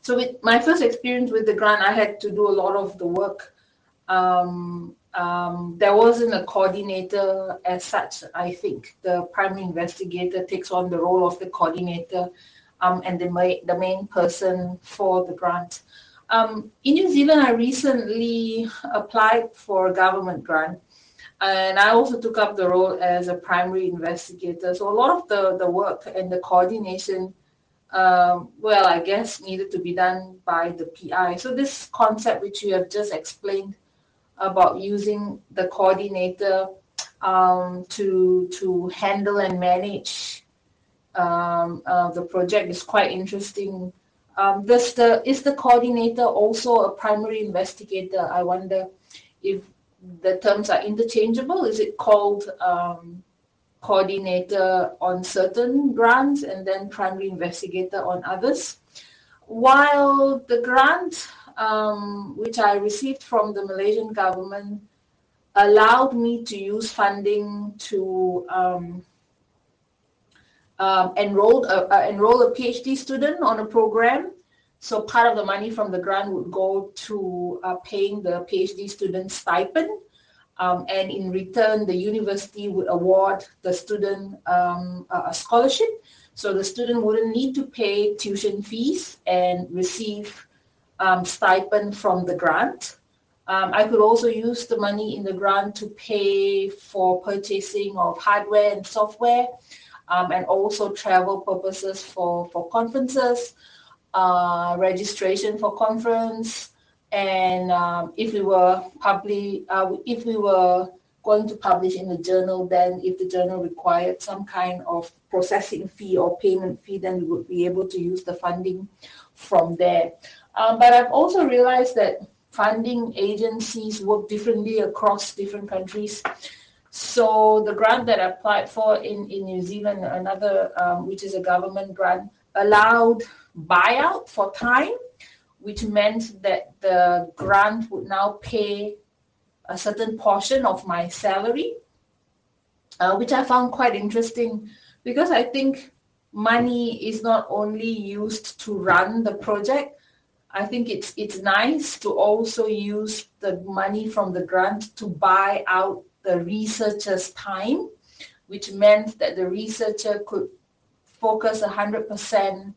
So with my first experience with the grant, I had to do a lot of the work. Um, um, there wasn't a coordinator as such, I think. The primary investigator takes on the role of the coordinator um, and the, ma- the main person for the grant. Um, in New Zealand, I recently applied for a government grant and I also took up the role as a primary investigator. So a lot of the, the work and the coordination um, well, I guess needed to be done by the PI. So this concept which you have just explained about using the coordinator um, to to handle and manage um, uh, the project is quite interesting. Um, does the is the coordinator also a primary investigator? I wonder if the terms are interchangeable. Is it called um, coordinator on certain grants and then primary investigator on others. While the grant um, which I received from the Malaysian government allowed me to use funding to um, um, enroll, uh, uh, enroll a PhD student on a program. So part of the money from the grant would go to uh, paying the PhD student stipend um, and in return, the university would award the student um, a scholarship. So the student wouldn't need to pay tuition fees and receive um, stipend from the grant. Um, I could also use the money in the grant to pay for purchasing of hardware and software um, and also travel purposes for, for conferences, uh, registration for conference, and um, if we were public, uh, if we were going to publish in a journal, then if the journal required some kind of processing fee or payment fee, then we would be able to use the funding from there. Um, but I've also realized that funding agencies work differently across different countries. So the grant that I applied for in, in New Zealand, another um, which is a government grant, allowed buyout for time which meant that the grant would now pay a certain portion of my salary, uh, which I found quite interesting because I think money is not only used to run the project. I think it's it's nice to also use the money from the grant to buy out the researcher's time, which meant that the researcher could focus 100%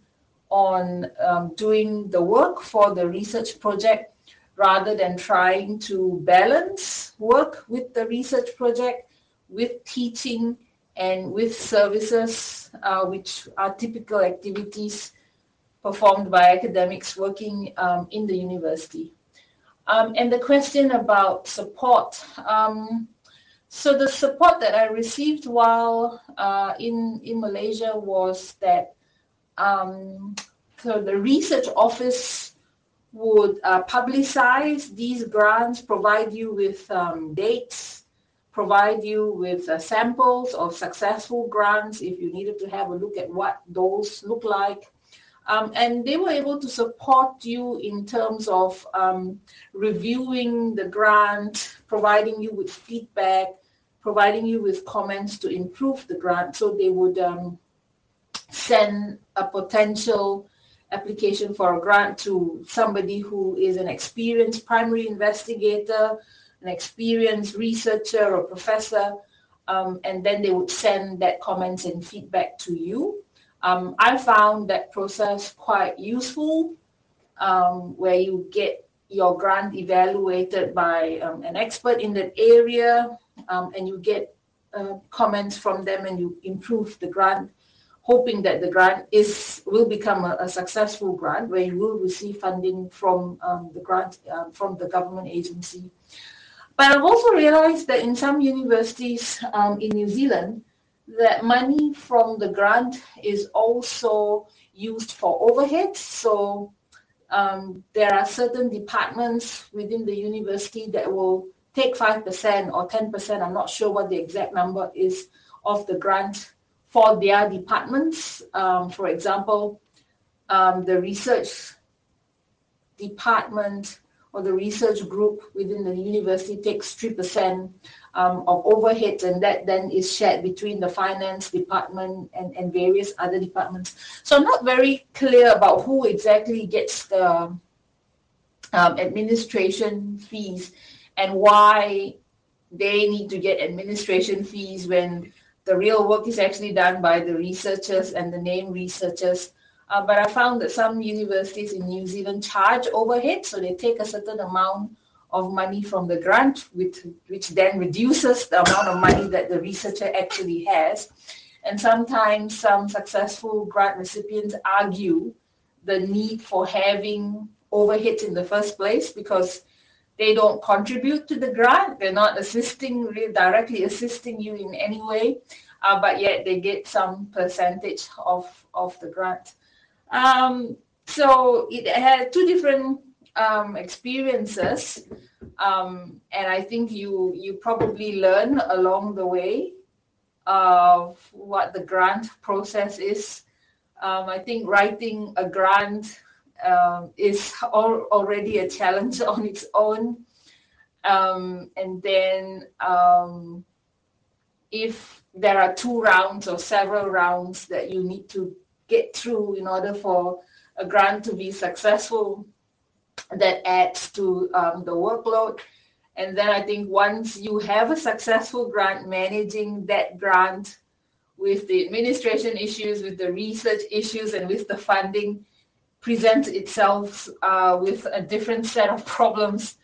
on um, doing the work for the research project rather than trying to balance work with the research project with teaching and with services, uh, which are typical activities performed by academics working um, in the university. Um, and the question about support. Um, so the support that I received while uh, in, in Malaysia was that um, so the research office would uh, publicize these grants, provide you with um, dates, provide you with uh, samples of successful grants if you needed to have a look at what those look like. Um, and they were able to support you in terms of um, reviewing the grant, providing you with feedback, providing you with comments to improve the grant. So they would um, send a potential application for a grant to somebody who is an experienced primary investigator, an experienced researcher or professor, um, and then they would send that comments and feedback to you. Um, I found that process quite useful um, where you get your grant evaluated by um, an expert in that area um, and you get uh, comments from them and you improve the grant hoping that the grant is will become a, a successful grant where you will receive funding from um, the grant uh, from the government agency. But I've also realized that in some universities um, in New Zealand, that money from the grant is also used for overhead. So um, there are certain departments within the university that will take 5% or 10%, I'm not sure what the exact number is, of the grant for their departments. Um, for example, um, the research department or the research group within the university takes 3% um, of overheads and that then is shared between the finance department and, and various other departments. So I'm not very clear about who exactly gets the um, administration fees and why they need to get administration fees when the real work is actually done by the researchers and the name researchers uh, but I found that some universities in New Zealand charge overhead, so they take a certain amount of money from the grant, which, which then reduces the amount of money that the researcher actually has. And sometimes some successful grant recipients argue the need for having overheads in the first place because they don't contribute to the grant. They're not assisting, directly assisting you in any way, uh, but yet they get some percentage of, of the grant. Um, so it had two different um, experiences, um, and I think you you probably learn along the way of what the grant process is. Um, I think writing a grant um, is al- already a challenge on its own, um, and then if there are two rounds or several rounds that you need to get through in order for a grant to be successful that adds to um, the workload. And then I think once you have a successful grant, managing that grant with the administration issues, with the research issues, and with the funding presents itself uh, with a different set of problems.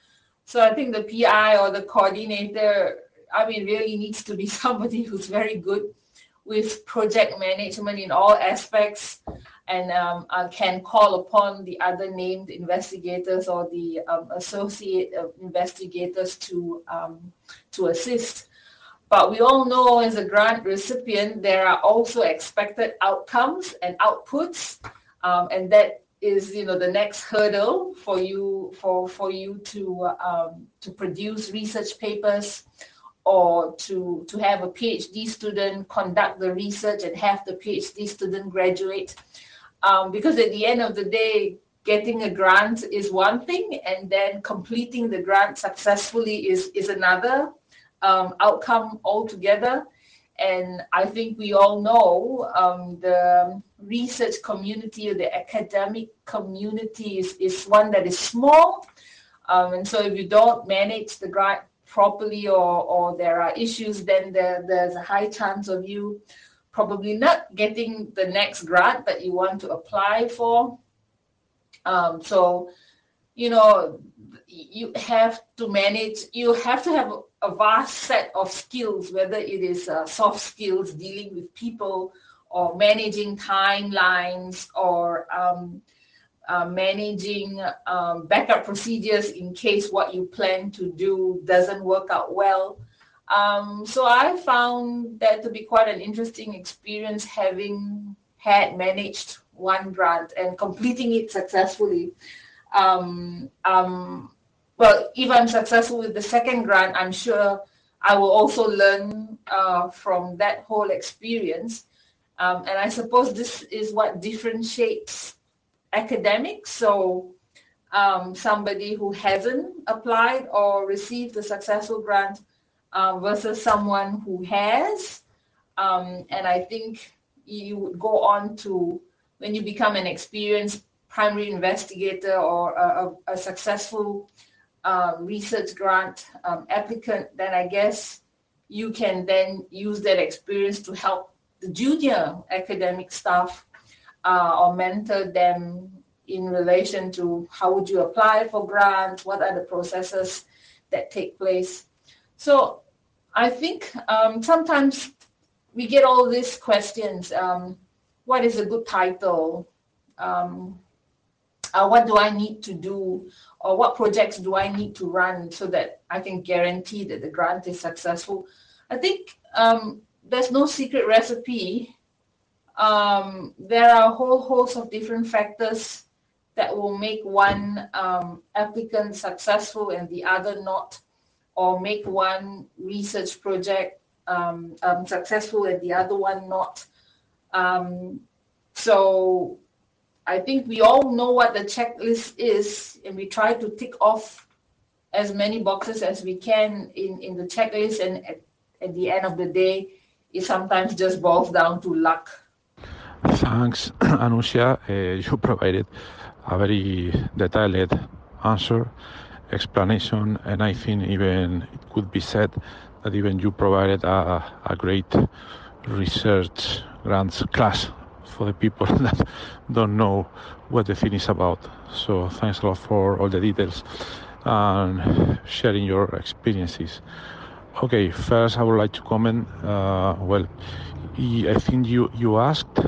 So I think the PI or the coordinator, I mean, really needs to be somebody who's very good with project management in all aspects and um, uh, can call upon the other named investigators or the um, associate investigators to um, to assist. But we all know as a grant recipient, there are also expected outcomes and outputs, um, and that is you know the next hurdle for you for for you to um, to produce research papers or to, to have a PhD student conduct the research and have the PhD student graduate. Um, because at the end of the day, getting a grant is one thing, and then completing the grant successfully is, is another um, outcome altogether. And I think we all know um, the research community or the academic community is, is one that is small. Um, and so if you don't manage the grant properly or, or there are issues, then there, there's a high chance of you probably not getting the next grant that you want to apply for. Um, so, you know, you have to manage, you have to have a vast set of skills, whether it is uh, soft skills, dealing with people, or managing timelines, or um, uh, managing um, backup procedures in case what you plan to do doesn't work out well. Um, so I found that to be quite an interesting experience having had managed one grant and completing it successfully. Um, um, well, if I'm successful with the second grant, I'm sure I will also learn uh, from that whole experience. Um, and I suppose this is what differentiates academics. so um, somebody who hasn't applied or received a successful grant uh, versus someone who has. Um, and I think you would go on to, when you become an experienced primary investigator or a, a, a successful um, research grant um, applicant, then I guess you can then use that experience to help the junior academic staff uh, or mentor them in relation to how would you apply for grants, what are the processes that take place. So I think um, sometimes we get all these questions. Um, what is a good title? Um, uh, what do I need to do? Or what projects do I need to run so that I can guarantee that the grant is successful? I think um, there's no secret recipe. Um, there are a whole host of different factors that will make one um, applicant successful and the other not, or make one research project um, um, successful and the other one not. Um, so I think we all know what the checklist is, and we try to tick off as many boxes as we can in, in the checklist. And at, at the end of the day, it sometimes just boils down to luck. Thanks, Anushia. Uh, you provided a very detailed answer, explanation, and I think even it could be said that even you provided a, a great research grants class for the people that don't know what the thing is about. So thanks a lot for all the details and sharing your experiences. Okay, first I would like to comment. Uh, well, I think you you asked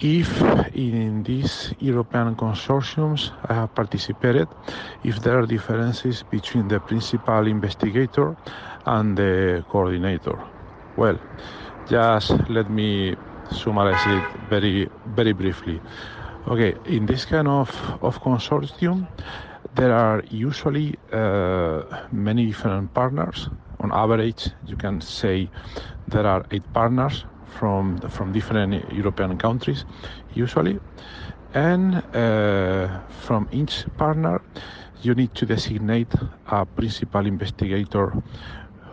if in these European consortiums I have participated, if there are differences between the principal investigator and the coordinator. Well, just let me summarize it very very briefly. Okay, in this kind of, of consortium, there are usually uh, many different partners. On average, you can say there are eight partners from from different European countries, usually, and uh, from each partner, you need to designate a principal investigator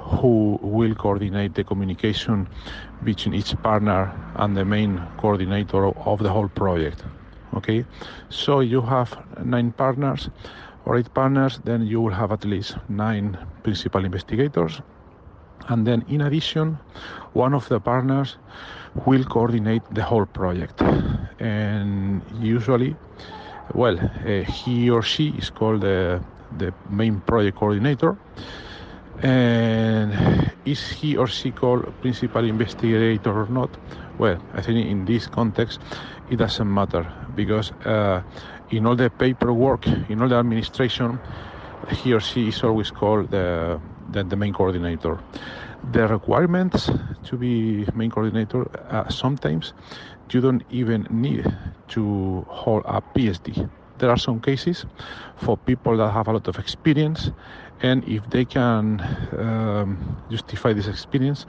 who will coordinate the communication between each partner and the main coordinator of the whole project. Okay, so you have nine partners or eight partners, then you will have at least nine principal investigators. And then, in addition, one of the partners will coordinate the whole project. And usually, well, uh, he or she is called the, the main project coordinator and is he or she called principal investigator or not? Well, I think in this context, it doesn't matter because uh, in all the paperwork, in all the administration, he or she is always called the, the, the main coordinator. The requirements to be main coordinator, uh, sometimes you don't even need to hold a PhD. There are some cases for people that have a lot of experience and if they can um, justify this experience,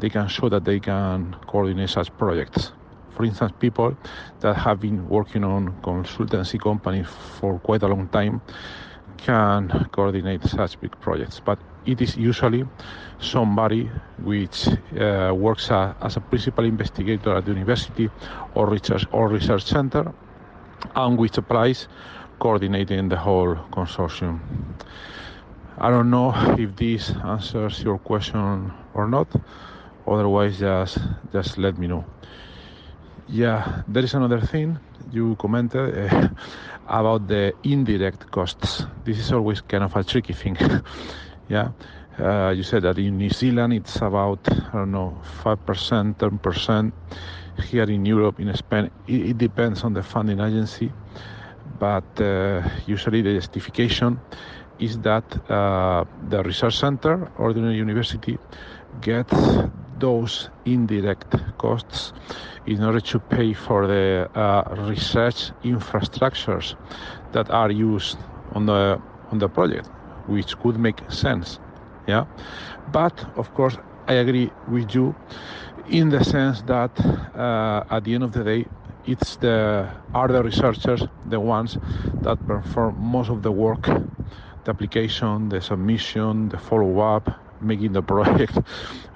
they can show that they can coordinate such projects. For instance, people that have been working on consultancy companies for quite a long time can coordinate such big projects. But it is usually somebody which uh, works a, as a principal investigator at the university or research or research center, and which applies coordinating the whole consortium. I don't know if this answers your question or not. Otherwise, just just let me know. Yeah, there is another thing you commented uh, about the indirect costs. This is always kind of a tricky thing. yeah, uh, you said that in New Zealand it's about I don't know five percent, ten percent. Here in Europe, in Spain, it, it, depends on the funding agency, but uh, usually the justification is that uh, the research center or the university gets those indirect costs in order to pay for the uh, research infrastructures that are used on the on the project, which could make sense. Yeah, but of course I agree with you in the sense that uh, at the end of the day it's the are the researchers the ones that perform most of the work the application, the submission, the follow-up, making the project,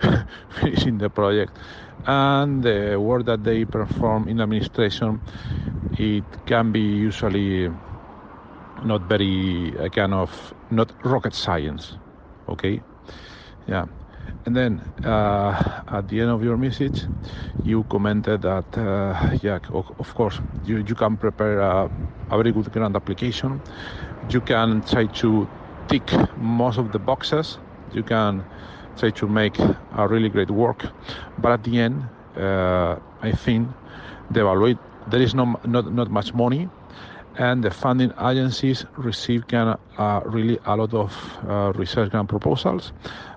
finishing the project, and the work that they perform in administration, it can be usually not very uh, kind of not rocket science. Okay, yeah. And then uh, at the end of your message, you commented that, uh, yeah, of, course, you, you can prepare a, a, very good grant application. You can try to tick most of the boxes. You can try to make a really great work. But at the end, uh, I think the evaluate there is no, not, not much money and the funding agencies receive of, uh, really a lot of uh, research grant proposals.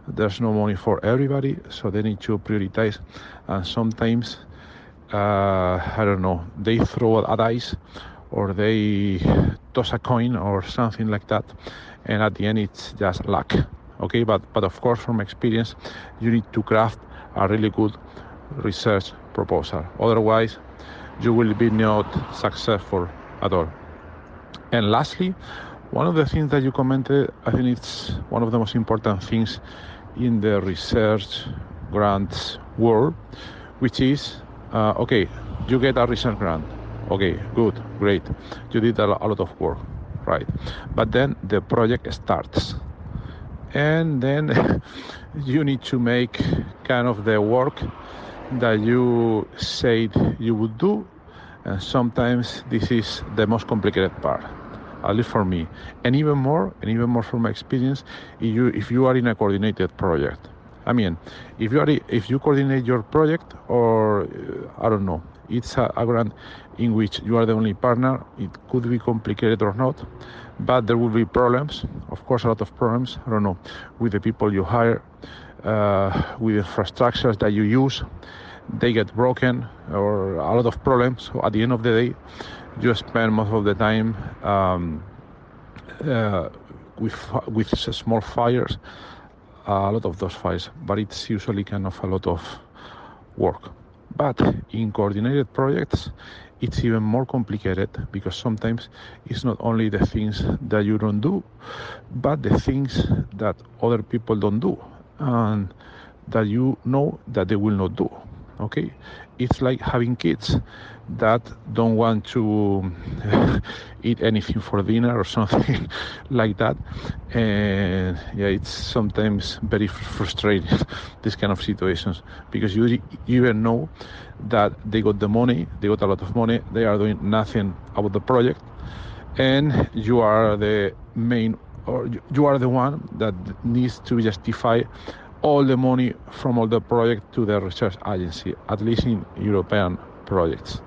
There's no money for everybody, so they need to prioritize. And sometimes, uh, I don't know, they throw a dice or they toss a coin or something like that, and at the end it's just luck. Okay, but but of course, from experience, you need to craft a really good research proposal. Otherwise, you will be not successful at all. And lastly, one of the things that you commented, I think it's one of the most important things in the research grants world, which is uh, okay, you get a research grant. Okay, good, great. You did a, lot of work, right? But then the project starts. And then you need to make kind of the work that you said you would do. And sometimes this is the most complicated part at least for me. And even more, and even more from my experience, if you if you are in a coordinated project. I mean, if you are if you coordinate your project, or uh, I don't know, it's a, a grant in which you are the only partner. It could be complicated or not, but there will be problems. Of course, a lot of problems. I don't know with the people you hire, uh, with infrastructures that you use. They get broken, or a lot of problems. So at the end of the day, you spend most of the time um, uh, with with small fires, a lot of those fires, but it's usually kind of a lot of work. But in coordinated projects, it's even more complicated because sometimes it's not only the things that you don't do, but the things that other people don't do and that you know that they will not do. Okay, it's like having kids that don't want to eat anything for dinner or something like that. And yeah it's sometimes very frustrating this kind of situations. Because you, you even know that they got the money they got a lot of money they are doing nothing about the project. And you are the main or you are the one that needs to justify all the money from all the project to the research agency at least in european projects.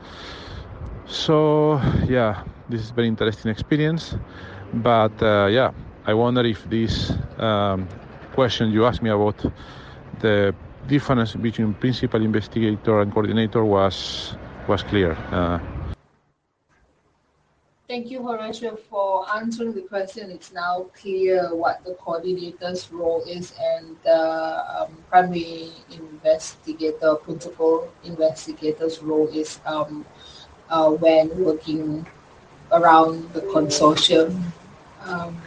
So yeah, this is very interesting experience. But uh, yeah, I wonder if this um, question you asked me about the difference between principal investigator and coordinator was was clear. Uh, Thank you, Horacio, for answering the question. It's now clear what the coordinator's role is and the um, primary investigator, principal investigator's role is um, uh, when working around the consortium um,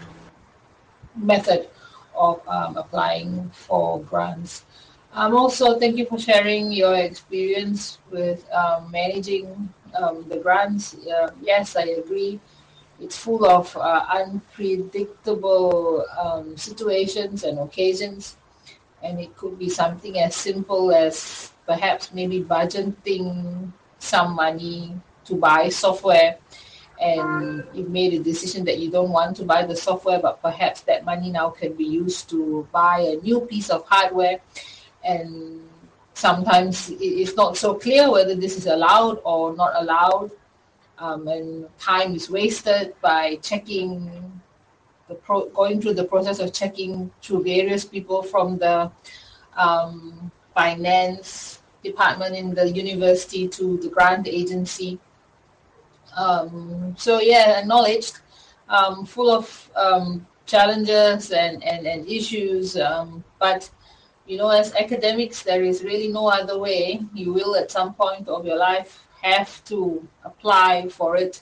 method of um, applying for grants. Um, also, thank you for sharing your experience with um, managing um, the grants, uh, yes, I agree. It's full of uh, unpredictable um, situations and occasions. And it could be something as simple as perhaps maybe budgeting some money to buy software and you've made a decision that you don't want to buy the software, but perhaps that money now can be used to buy a new piece of hardware. And sometimes it's not so clear whether this is allowed or not allowed. Um, and time is wasted by checking the pro- going through the process of checking through various people from the um, finance department in the university to the grant agency. Um, so yeah, acknowledged, um, full of um, challenges and, and, and issues, um, but you know, as academics, there is really no other way. You will, at some point of your life, have to apply for it.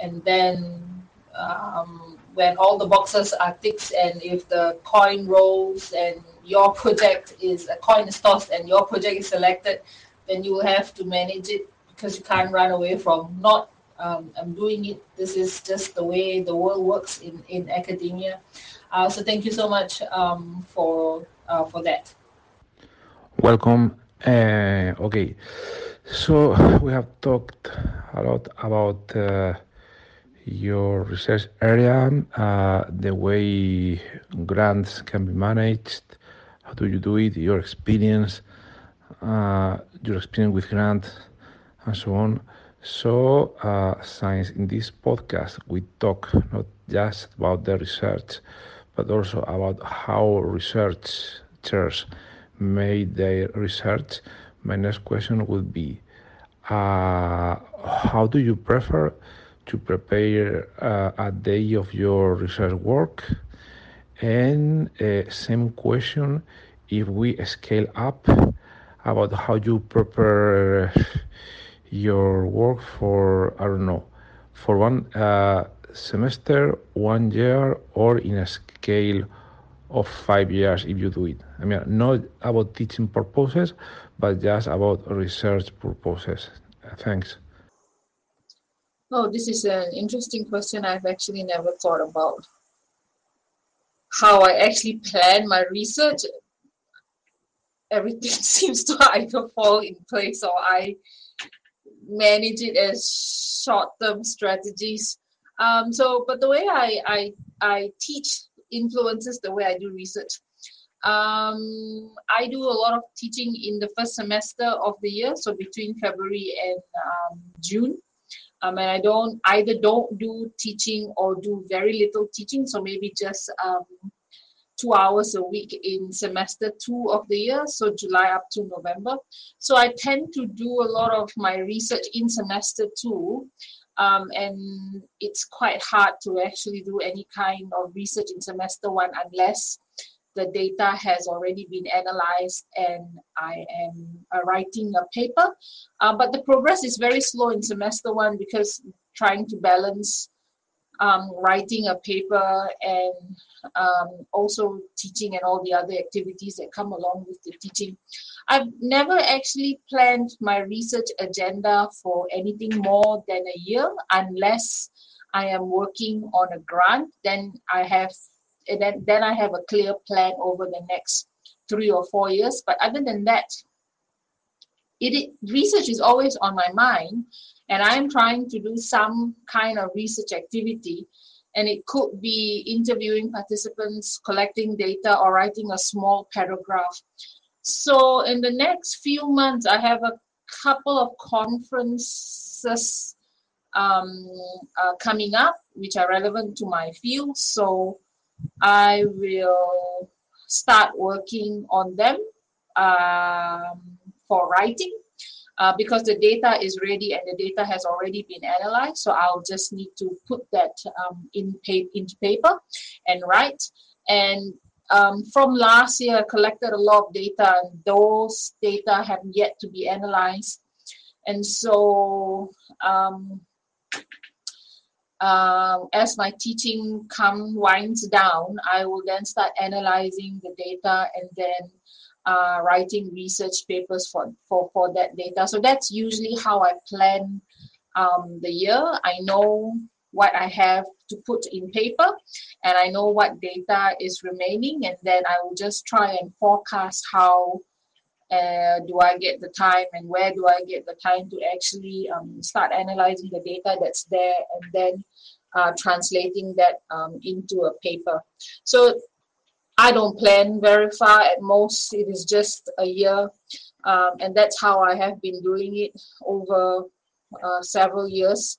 And then, um, when all the boxes are ticked, and if the coin rolls and your project is a coin is tossed and your project is selected, then you will have to manage it because you can't run away from not um, I'm doing it. This is just the way the world works in, in academia. Uh, so thank you so much um, for uh, for that. Welcome. Uh, okay, so we have talked a lot about uh, your research area, uh, the way grants can be managed, how do you do it, your experience, uh, your experience with grants, and so on. So, uh, in this podcast we talk not just about the research, but also about how researchers made their research, my next question would be uh, how do you prefer to prepare uh, a day of your research work? And uh, same question if we scale up about how you prepare your work for, I don't know, for one uh, semester, one year, or in a scale of five years if you do it. I mean, not about teaching purposes, but just about research purposes. Thanks. Oh, this is an interesting question. I've actually never thought about how I actually plan my research. Everything seems to either fall in place or I manage it as short-term strategies. Um, so, but the way I, I I teach influences the way I do research. Um, I do a lot of teaching in the first semester of the year, so between February and um, June. Um, and I don't either don't do teaching or do very little teaching, so maybe just um, two hours a week in semester two of the year, so July up to November. So I tend to do a lot of my research in semester two, um, and it's quite hard to actually do any kind of research in semester one unless the data has already been analyzed and I am uh, writing a paper. Uh, but the progress is very slow in semester one because trying to balance um, writing a paper and um, also teaching and all the other activities that come along with the teaching. I've never actually planned my research agenda for anything more than a year unless I am working on a grant. Then I have then, then I have a clear plan over the next three or four years. But other than that, it, it research is always on my mind and I'm trying to do some kind of research activity. And it could be interviewing participants, collecting data, or writing a small paragraph. So, in the next few months, I have a couple of conferences um, uh, coming up, which are relevant to my field. So, I will start working on them um, for writing uh, because the data is ready and the data has already been analyzed. So I'll just need to put that um, in pa- into paper and write. And um, from last year, I collected a lot of data, and those data have yet to be analyzed. And so, um, uh, as my teaching come winds down, I will then start analyzing the data and then uh, writing research papers for, for, for that data. So that's usually how I plan um, the year. I know what I have to put in paper and I know what data is remaining, and then I will just try and forecast how. Uh, do I get the time and where do I get the time to actually um, start analyzing the data that's there and then uh, translating that um, into a paper. So I don't plan very far. At most, it is just a year, um, and that's how I have been doing it over uh, several years.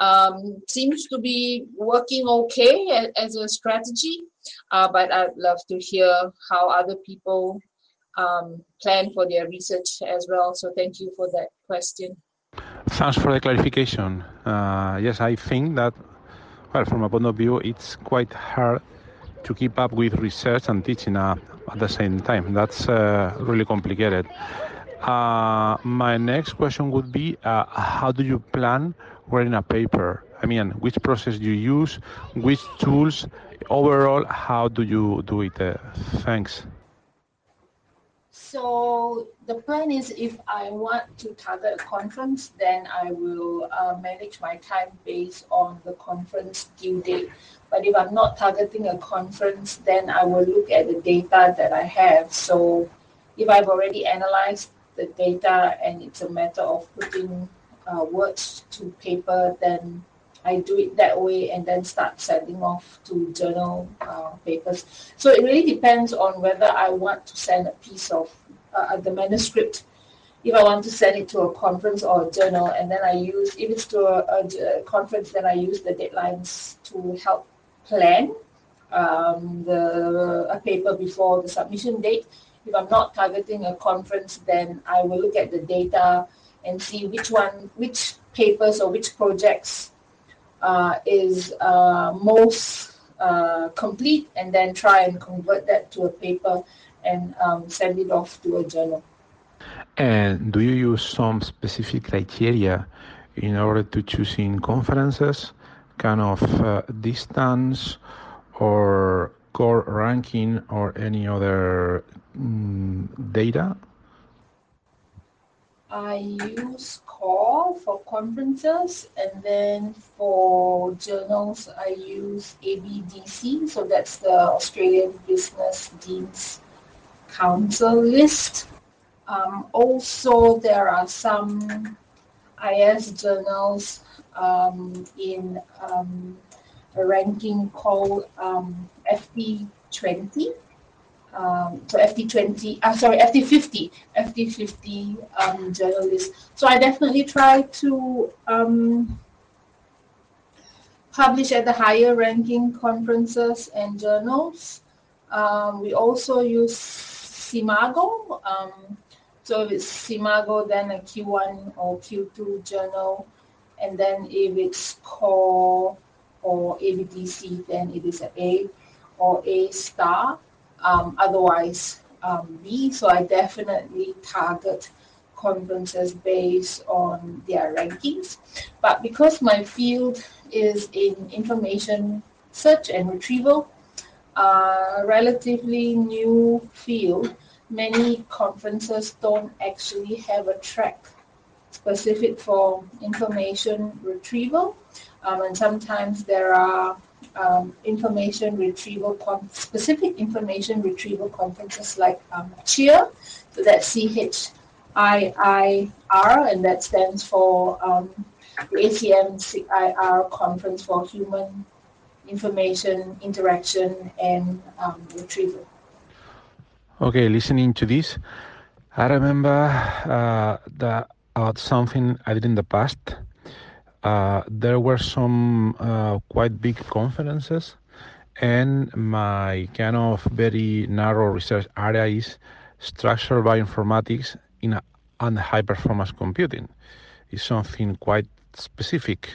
Um, seems to be working okay as a strategy, uh, but I'd love to hear how other people um, plan for their research as well. So thank you for that question. Thanks for the clarification. Uh, yes, I think that, well, from a point of view, it's quite hard to keep up with research and teaching uh, at the same time. That's uh, really complicated. Uh, my next question would be uh, how do you plan writing a paper? I mean, which process do you use, which tools, overall, how do you do it? Uh, thanks. So the plan is if I want to target a conference, then I will uh, manage my time based on the conference due date. But if I'm not targeting a conference, then I will look at the data that I have. So if I've already analyzed the data and it's a matter of putting uh, words to paper, then I do it that way and then start sending off to journal uh, papers. So it really depends on whether I want to send a piece of uh, the manuscript if I want to send it to a conference or a journal, and then I use, if it's to a, a, a conference, then I use the deadlines to help plan um, the a paper before the submission date. If I'm not targeting a conference, then I will look at the data and see which one, which papers or which projects uh, is uh, most uh, complete, and then try and convert that to a paper and um, send it off to a journal. And do you use some specific criteria in order to choosing conferences, kind of uh, distance or core ranking or any other mm, data? I use core for conferences and then for journals I use ABDC so that's the Australian Business Deans Council list um, also, there are some IS journals um, in um, a ranking called um, FT20. Um, so FT20, uh, sorry, FT50, FT50 um, journalists. So I definitely try to publish at the higher ranking conferences and journals. we also use SCImago. So if it's SCImago, then a Q1 or Q2 journal. And then if it's core or ABDC, then it is an A or A star. Um, otherwise, um, B. So I definitely target conferences based on their rankings. But because my field is in information search and retrieval, a relatively new field, many conferences don't actually have a track specific for information retrieval. Um, and sometimes there are um, information retrieval, specific information retrieval conferences like um, CHIIR, so that's C-H-I-I-R, and that stands for um, the ACM SIGIR Conference for Human Information Interaction and um, Retrieval. Okay, listening to this, I remember uh, that about something I did in the past. Uh, there were some uh, quite big conferences, and my kind of very narrow research area is structural bioinformatics in a, and high performance computing. It's something quite specific.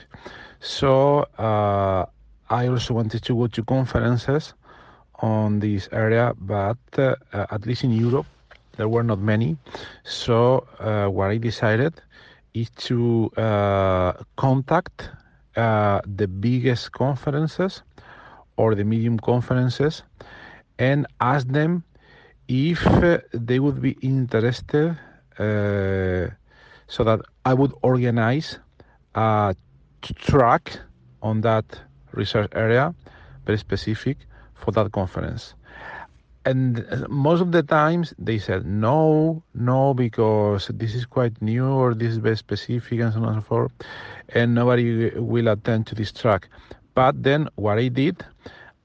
So uh, I also wanted to go to conferences on this area, but uh, at least in Europe, there were not many. So uh, what I decided is to uh, contact uh, the biggest conferences or the medium conferences and ask them if they would be interested uh, so that I would organize a track on that research area, very specific, for that conference. And most of the times they said no, no, because this is quite new or this is very specific and so on and so forth, and nobody will attend to this track. But then what I did,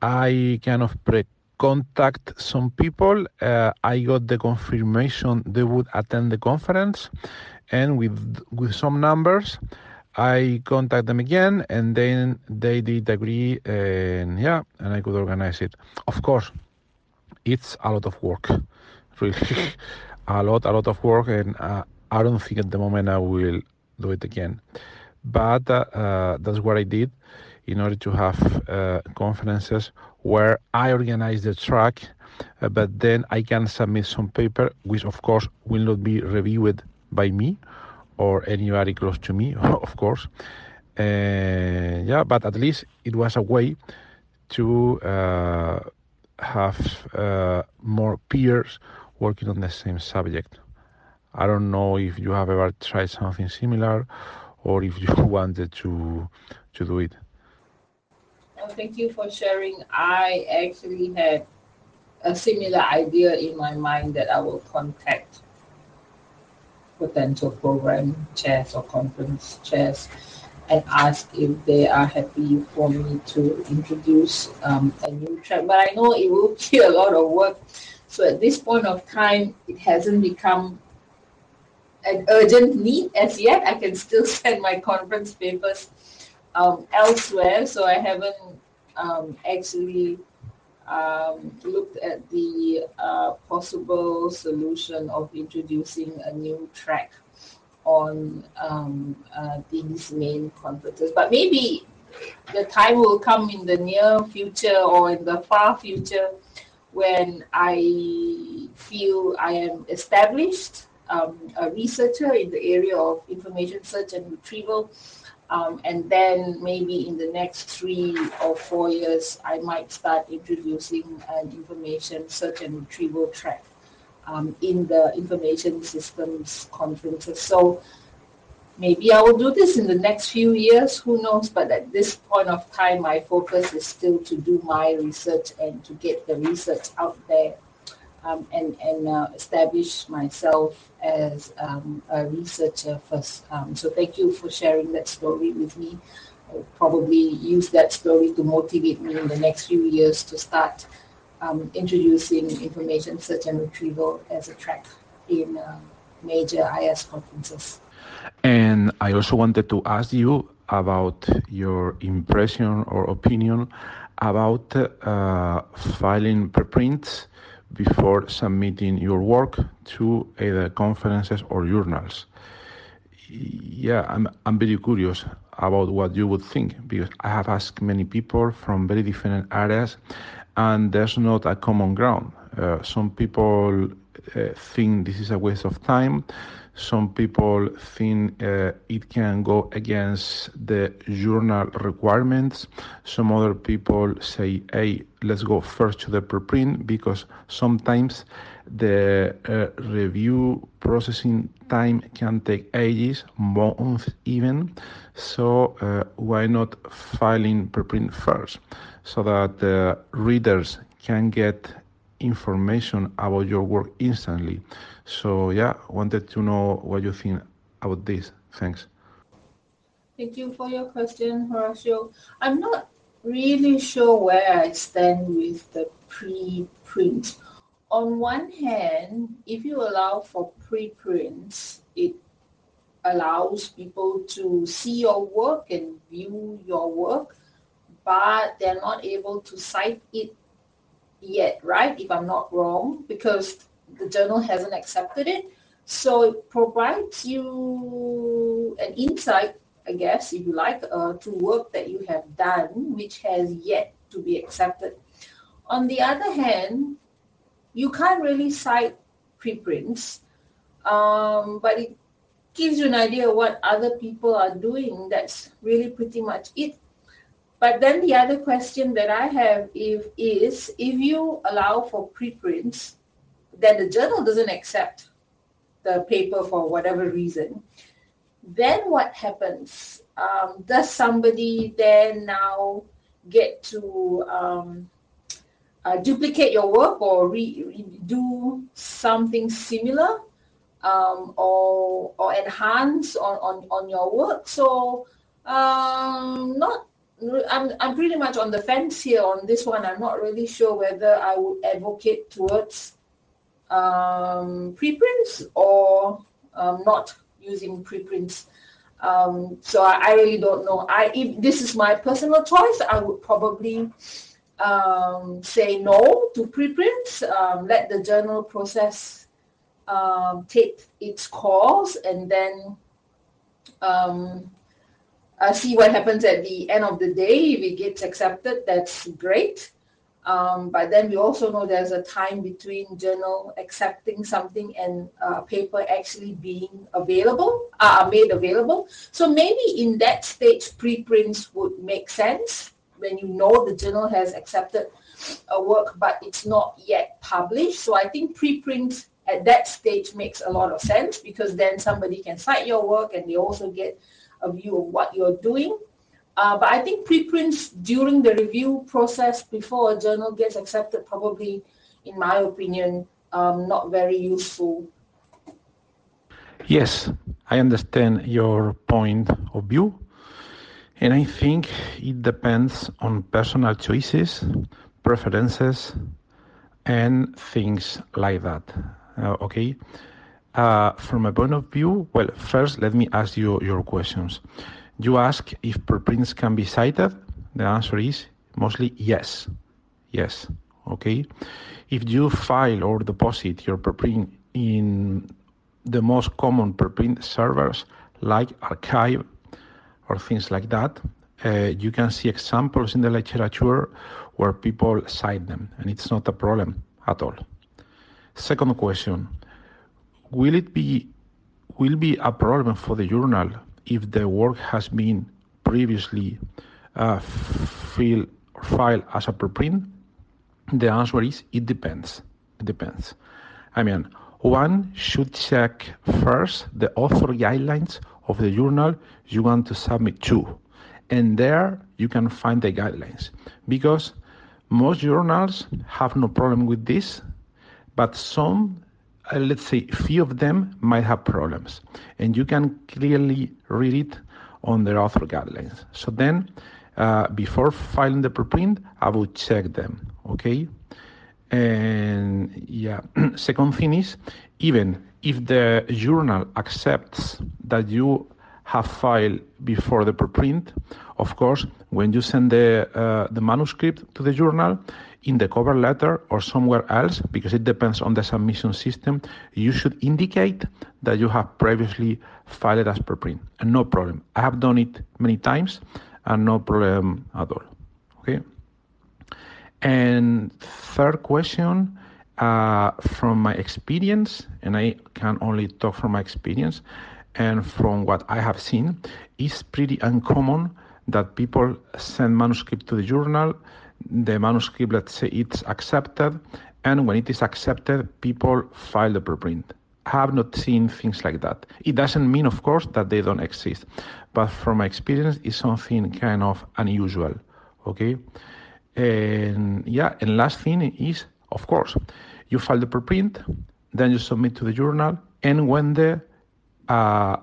I kind of pre contact some people. Uh, I got the confirmation they would attend the conference, and with with some numbers, I contact them again, and then they did agree, and yeah, and I could organize it. Of course, it's a lot of work, really, a lot, a lot of work, and uh, I don't think at the moment I will do it again. But uh, uh, that's what I did in order to have uh, conferences where I organize the track, uh, but then I can submit some paper, which of course will not be reviewed by me or anybody close to me, of course. Uh, yeah, but at least it was a way to uh, have uh, more peers working on the same subject. I don't know if you have ever tried something similar or if you wanted to to do it. Thank you for sharing. I actually had a similar idea in my mind that I will contact potential program chairs or conference chairs and ask if they are happy for me to introduce um, a new track. But I know it will be a lot of work. So at this point of time, it hasn't become an urgent need as yet. I can still send my conference papers um, elsewhere, so I haven't um, actually um, looked at the uh, possible solution of introducing a new track on um, uh, these main conferences. But maybe the time will come in the near future or in the far future when I feel I am established um, a researcher in the area of information search and retrieval um, and then maybe in the next three or four years, I might start introducing an information search and retrieval track um, in the information systems conferences. So maybe I will do this in the next few years, who knows? But at this point of time, my focus is still to do my research and to get the research out there um, and, and uh, establish myself as um, a researcher first. Um, so thank you for sharing that story with me. I'll probably use that story to motivate me in the next few years to start um, introducing information search and retrieval as a track in uh, major IS conferences. And I also wanted to ask you about your impression or opinion about uh, filing preprints before submitting your work to either conferences or journals. Yeah, I'm, I'm very curious about what you would think because I have asked many people from very different areas and there's not a common ground. Uh, some people uh, think this is a waste of time. Some people think uh, it can go against the journal requirements. Some other people say, hey, let's go first to the preprint because sometimes the uh, review processing time can take ages, months even. So uh, why not filing preprint first so that the readers can get information about your work instantly. So yeah, wanted to know what you think about this. Thanks. Thank you for your question, Horacio. I'm not really sure where I stand with the pre-print. On one hand, if you allow for pre-prints, it allows people to see your work and view your work, but they're not able to cite it yet, right? If I'm not wrong, because the journal hasn't accepted it. So it provides you an insight, I guess, if you like, uh, to work that you have done, which has yet to be accepted. On the other hand, you can't really cite preprints, um, but it gives you an idea of what other people are doing. That's really pretty much it. But then the other question that I have if, is if you allow for preprints, then the journal doesn't accept the paper for whatever reason, then what happens? Um, does somebody then now get to um, uh, duplicate your work or re- do something similar um, or, or enhance on, on, on your work? So um, not I'm, I'm pretty much on the fence here on this one. I'm not really sure whether I would advocate towards um, preprints or um, not using preprints. Um, so I, I, really don't know. I if this is my personal choice, I would probably um, say no to preprints. Um, let the journal process um, take its course, and then uh, see what happens at the end of the day. If it gets accepted, that's great. Um, but then we also know there's a time between journal accepting something and uh, paper actually being available, uh, made available. So maybe in that stage, preprints would make sense when you know the journal has accepted a work, but it's not yet published. So I think preprint at that stage makes a lot of sense because then somebody can cite your work and they also get a view of what you're doing. Uh, but I think preprints during the review process before a journal gets accepted probably in my opinion, um, not very useful. Yes, I understand your point of view. And I think it depends on personal choices, preferences, and things like that. Uh, okay. Uh, from a point of view, well, first let me ask you your questions. You ask if preprints can be cited. The answer is mostly yes. Yes. Okay. If you file or deposit your preprint in the most common preprint servers like arXiv or things like that, uh, you can see examples in the literature where people cite them, and it's not a problem at all. Second question: Will it be will be a problem for the journal if the work has been previously uh, filled filed as a preprint? The answer is it depends. It depends. I mean, one should check first the author guidelines of the journal you want to submit to. And there you can find the guidelines because most journals have no problem with this, but some, uh, let's say, few of them might have problems. And you can clearly read it on their author guidelines. So then, uh, before filing the preprint, I would check them, okay? And yeah, second thing is, even if the journal accepts that you have filed before the preprint, of course, when you send the uh, the manuscript to the journal, in the cover letter or somewhere else, because it depends on the submission system, you should indicate that you have previously filed as preprint, and no problem. I have done it many times, and no problem at all. Okay. And third question, uh, from my experience, and I can only talk from my experience and from what I have seen, it's pretty uncommon that people send manuscript to the journal. The manuscript, let's say, it's accepted, and when it is accepted, people file the preprint. I have not seen things like that. It doesn't mean, of course, that they don't exist, but from my experience, it's something kind of unusual. Okay. And yeah, and last thing is, of course, you file the preprint, then you submit to the journal, and when the uh,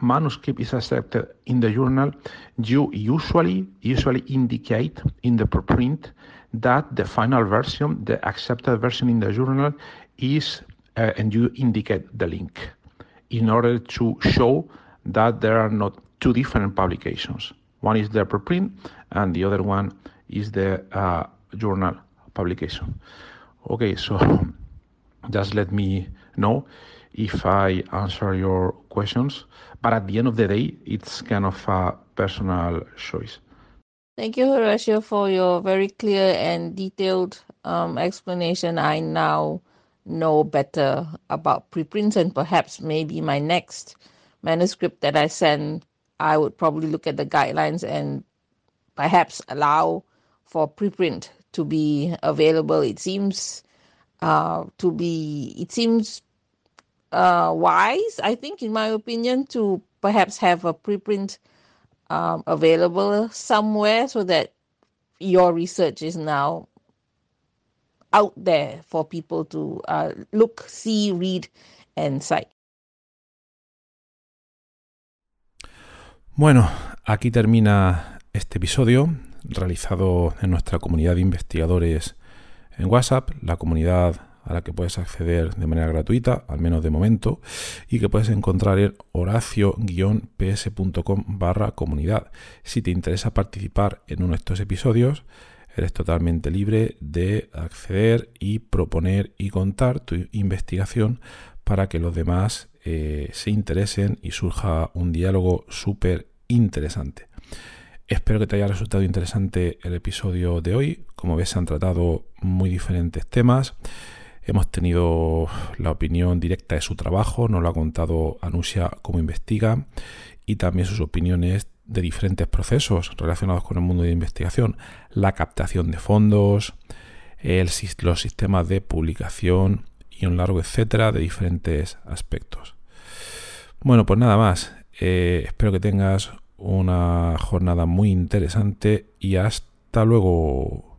manuscript is accepted in the journal, you usually usually indicate in the preprint that the final version, the accepted version in the journal, is, uh, and you indicate the link in order to show that there are not two different publications. One is the preprint, and the other one is the uh, journal publication. Okay, so just let me know if I answer your questions. But at the end of the day, it's kind of a personal choice. Thank you, Horacio, for your very clear and detailed um, explanation. I now know better about preprints, and perhaps maybe my next manuscript that I send, I would probably look at the guidelines and perhaps allow for preprint to be available. It seems uh, to be, it seems uh, wise, I think, in my opinion, to perhaps have a preprint um, available somewhere so that your research is now out there for people to uh, look, see, read, and cite. Bueno, aquí termina este episodio. realizado en nuestra comunidad de investigadores en WhatsApp, la comunidad a la que puedes acceder de manera gratuita, al menos de momento, y que puedes encontrar en horacio-ps.com barra comunidad. Si te interesa participar en uno de estos episodios, eres totalmente libre de acceder y proponer y contar tu investigación para que los demás eh, se interesen y surja un diálogo súper interesante. Espero que te haya resultado interesante el episodio de hoy. Como ves, se han tratado muy diferentes temas. Hemos tenido la opinión directa de su trabajo, nos lo ha contado Anusia cómo investiga y también sus opiniones de diferentes procesos relacionados con el mundo de investigación, la captación de fondos, los sistemas de publicación y un largo etcétera de diferentes aspectos. Bueno, pues nada más. Eh, espero que tengas una jornada muy interesante y hasta luego.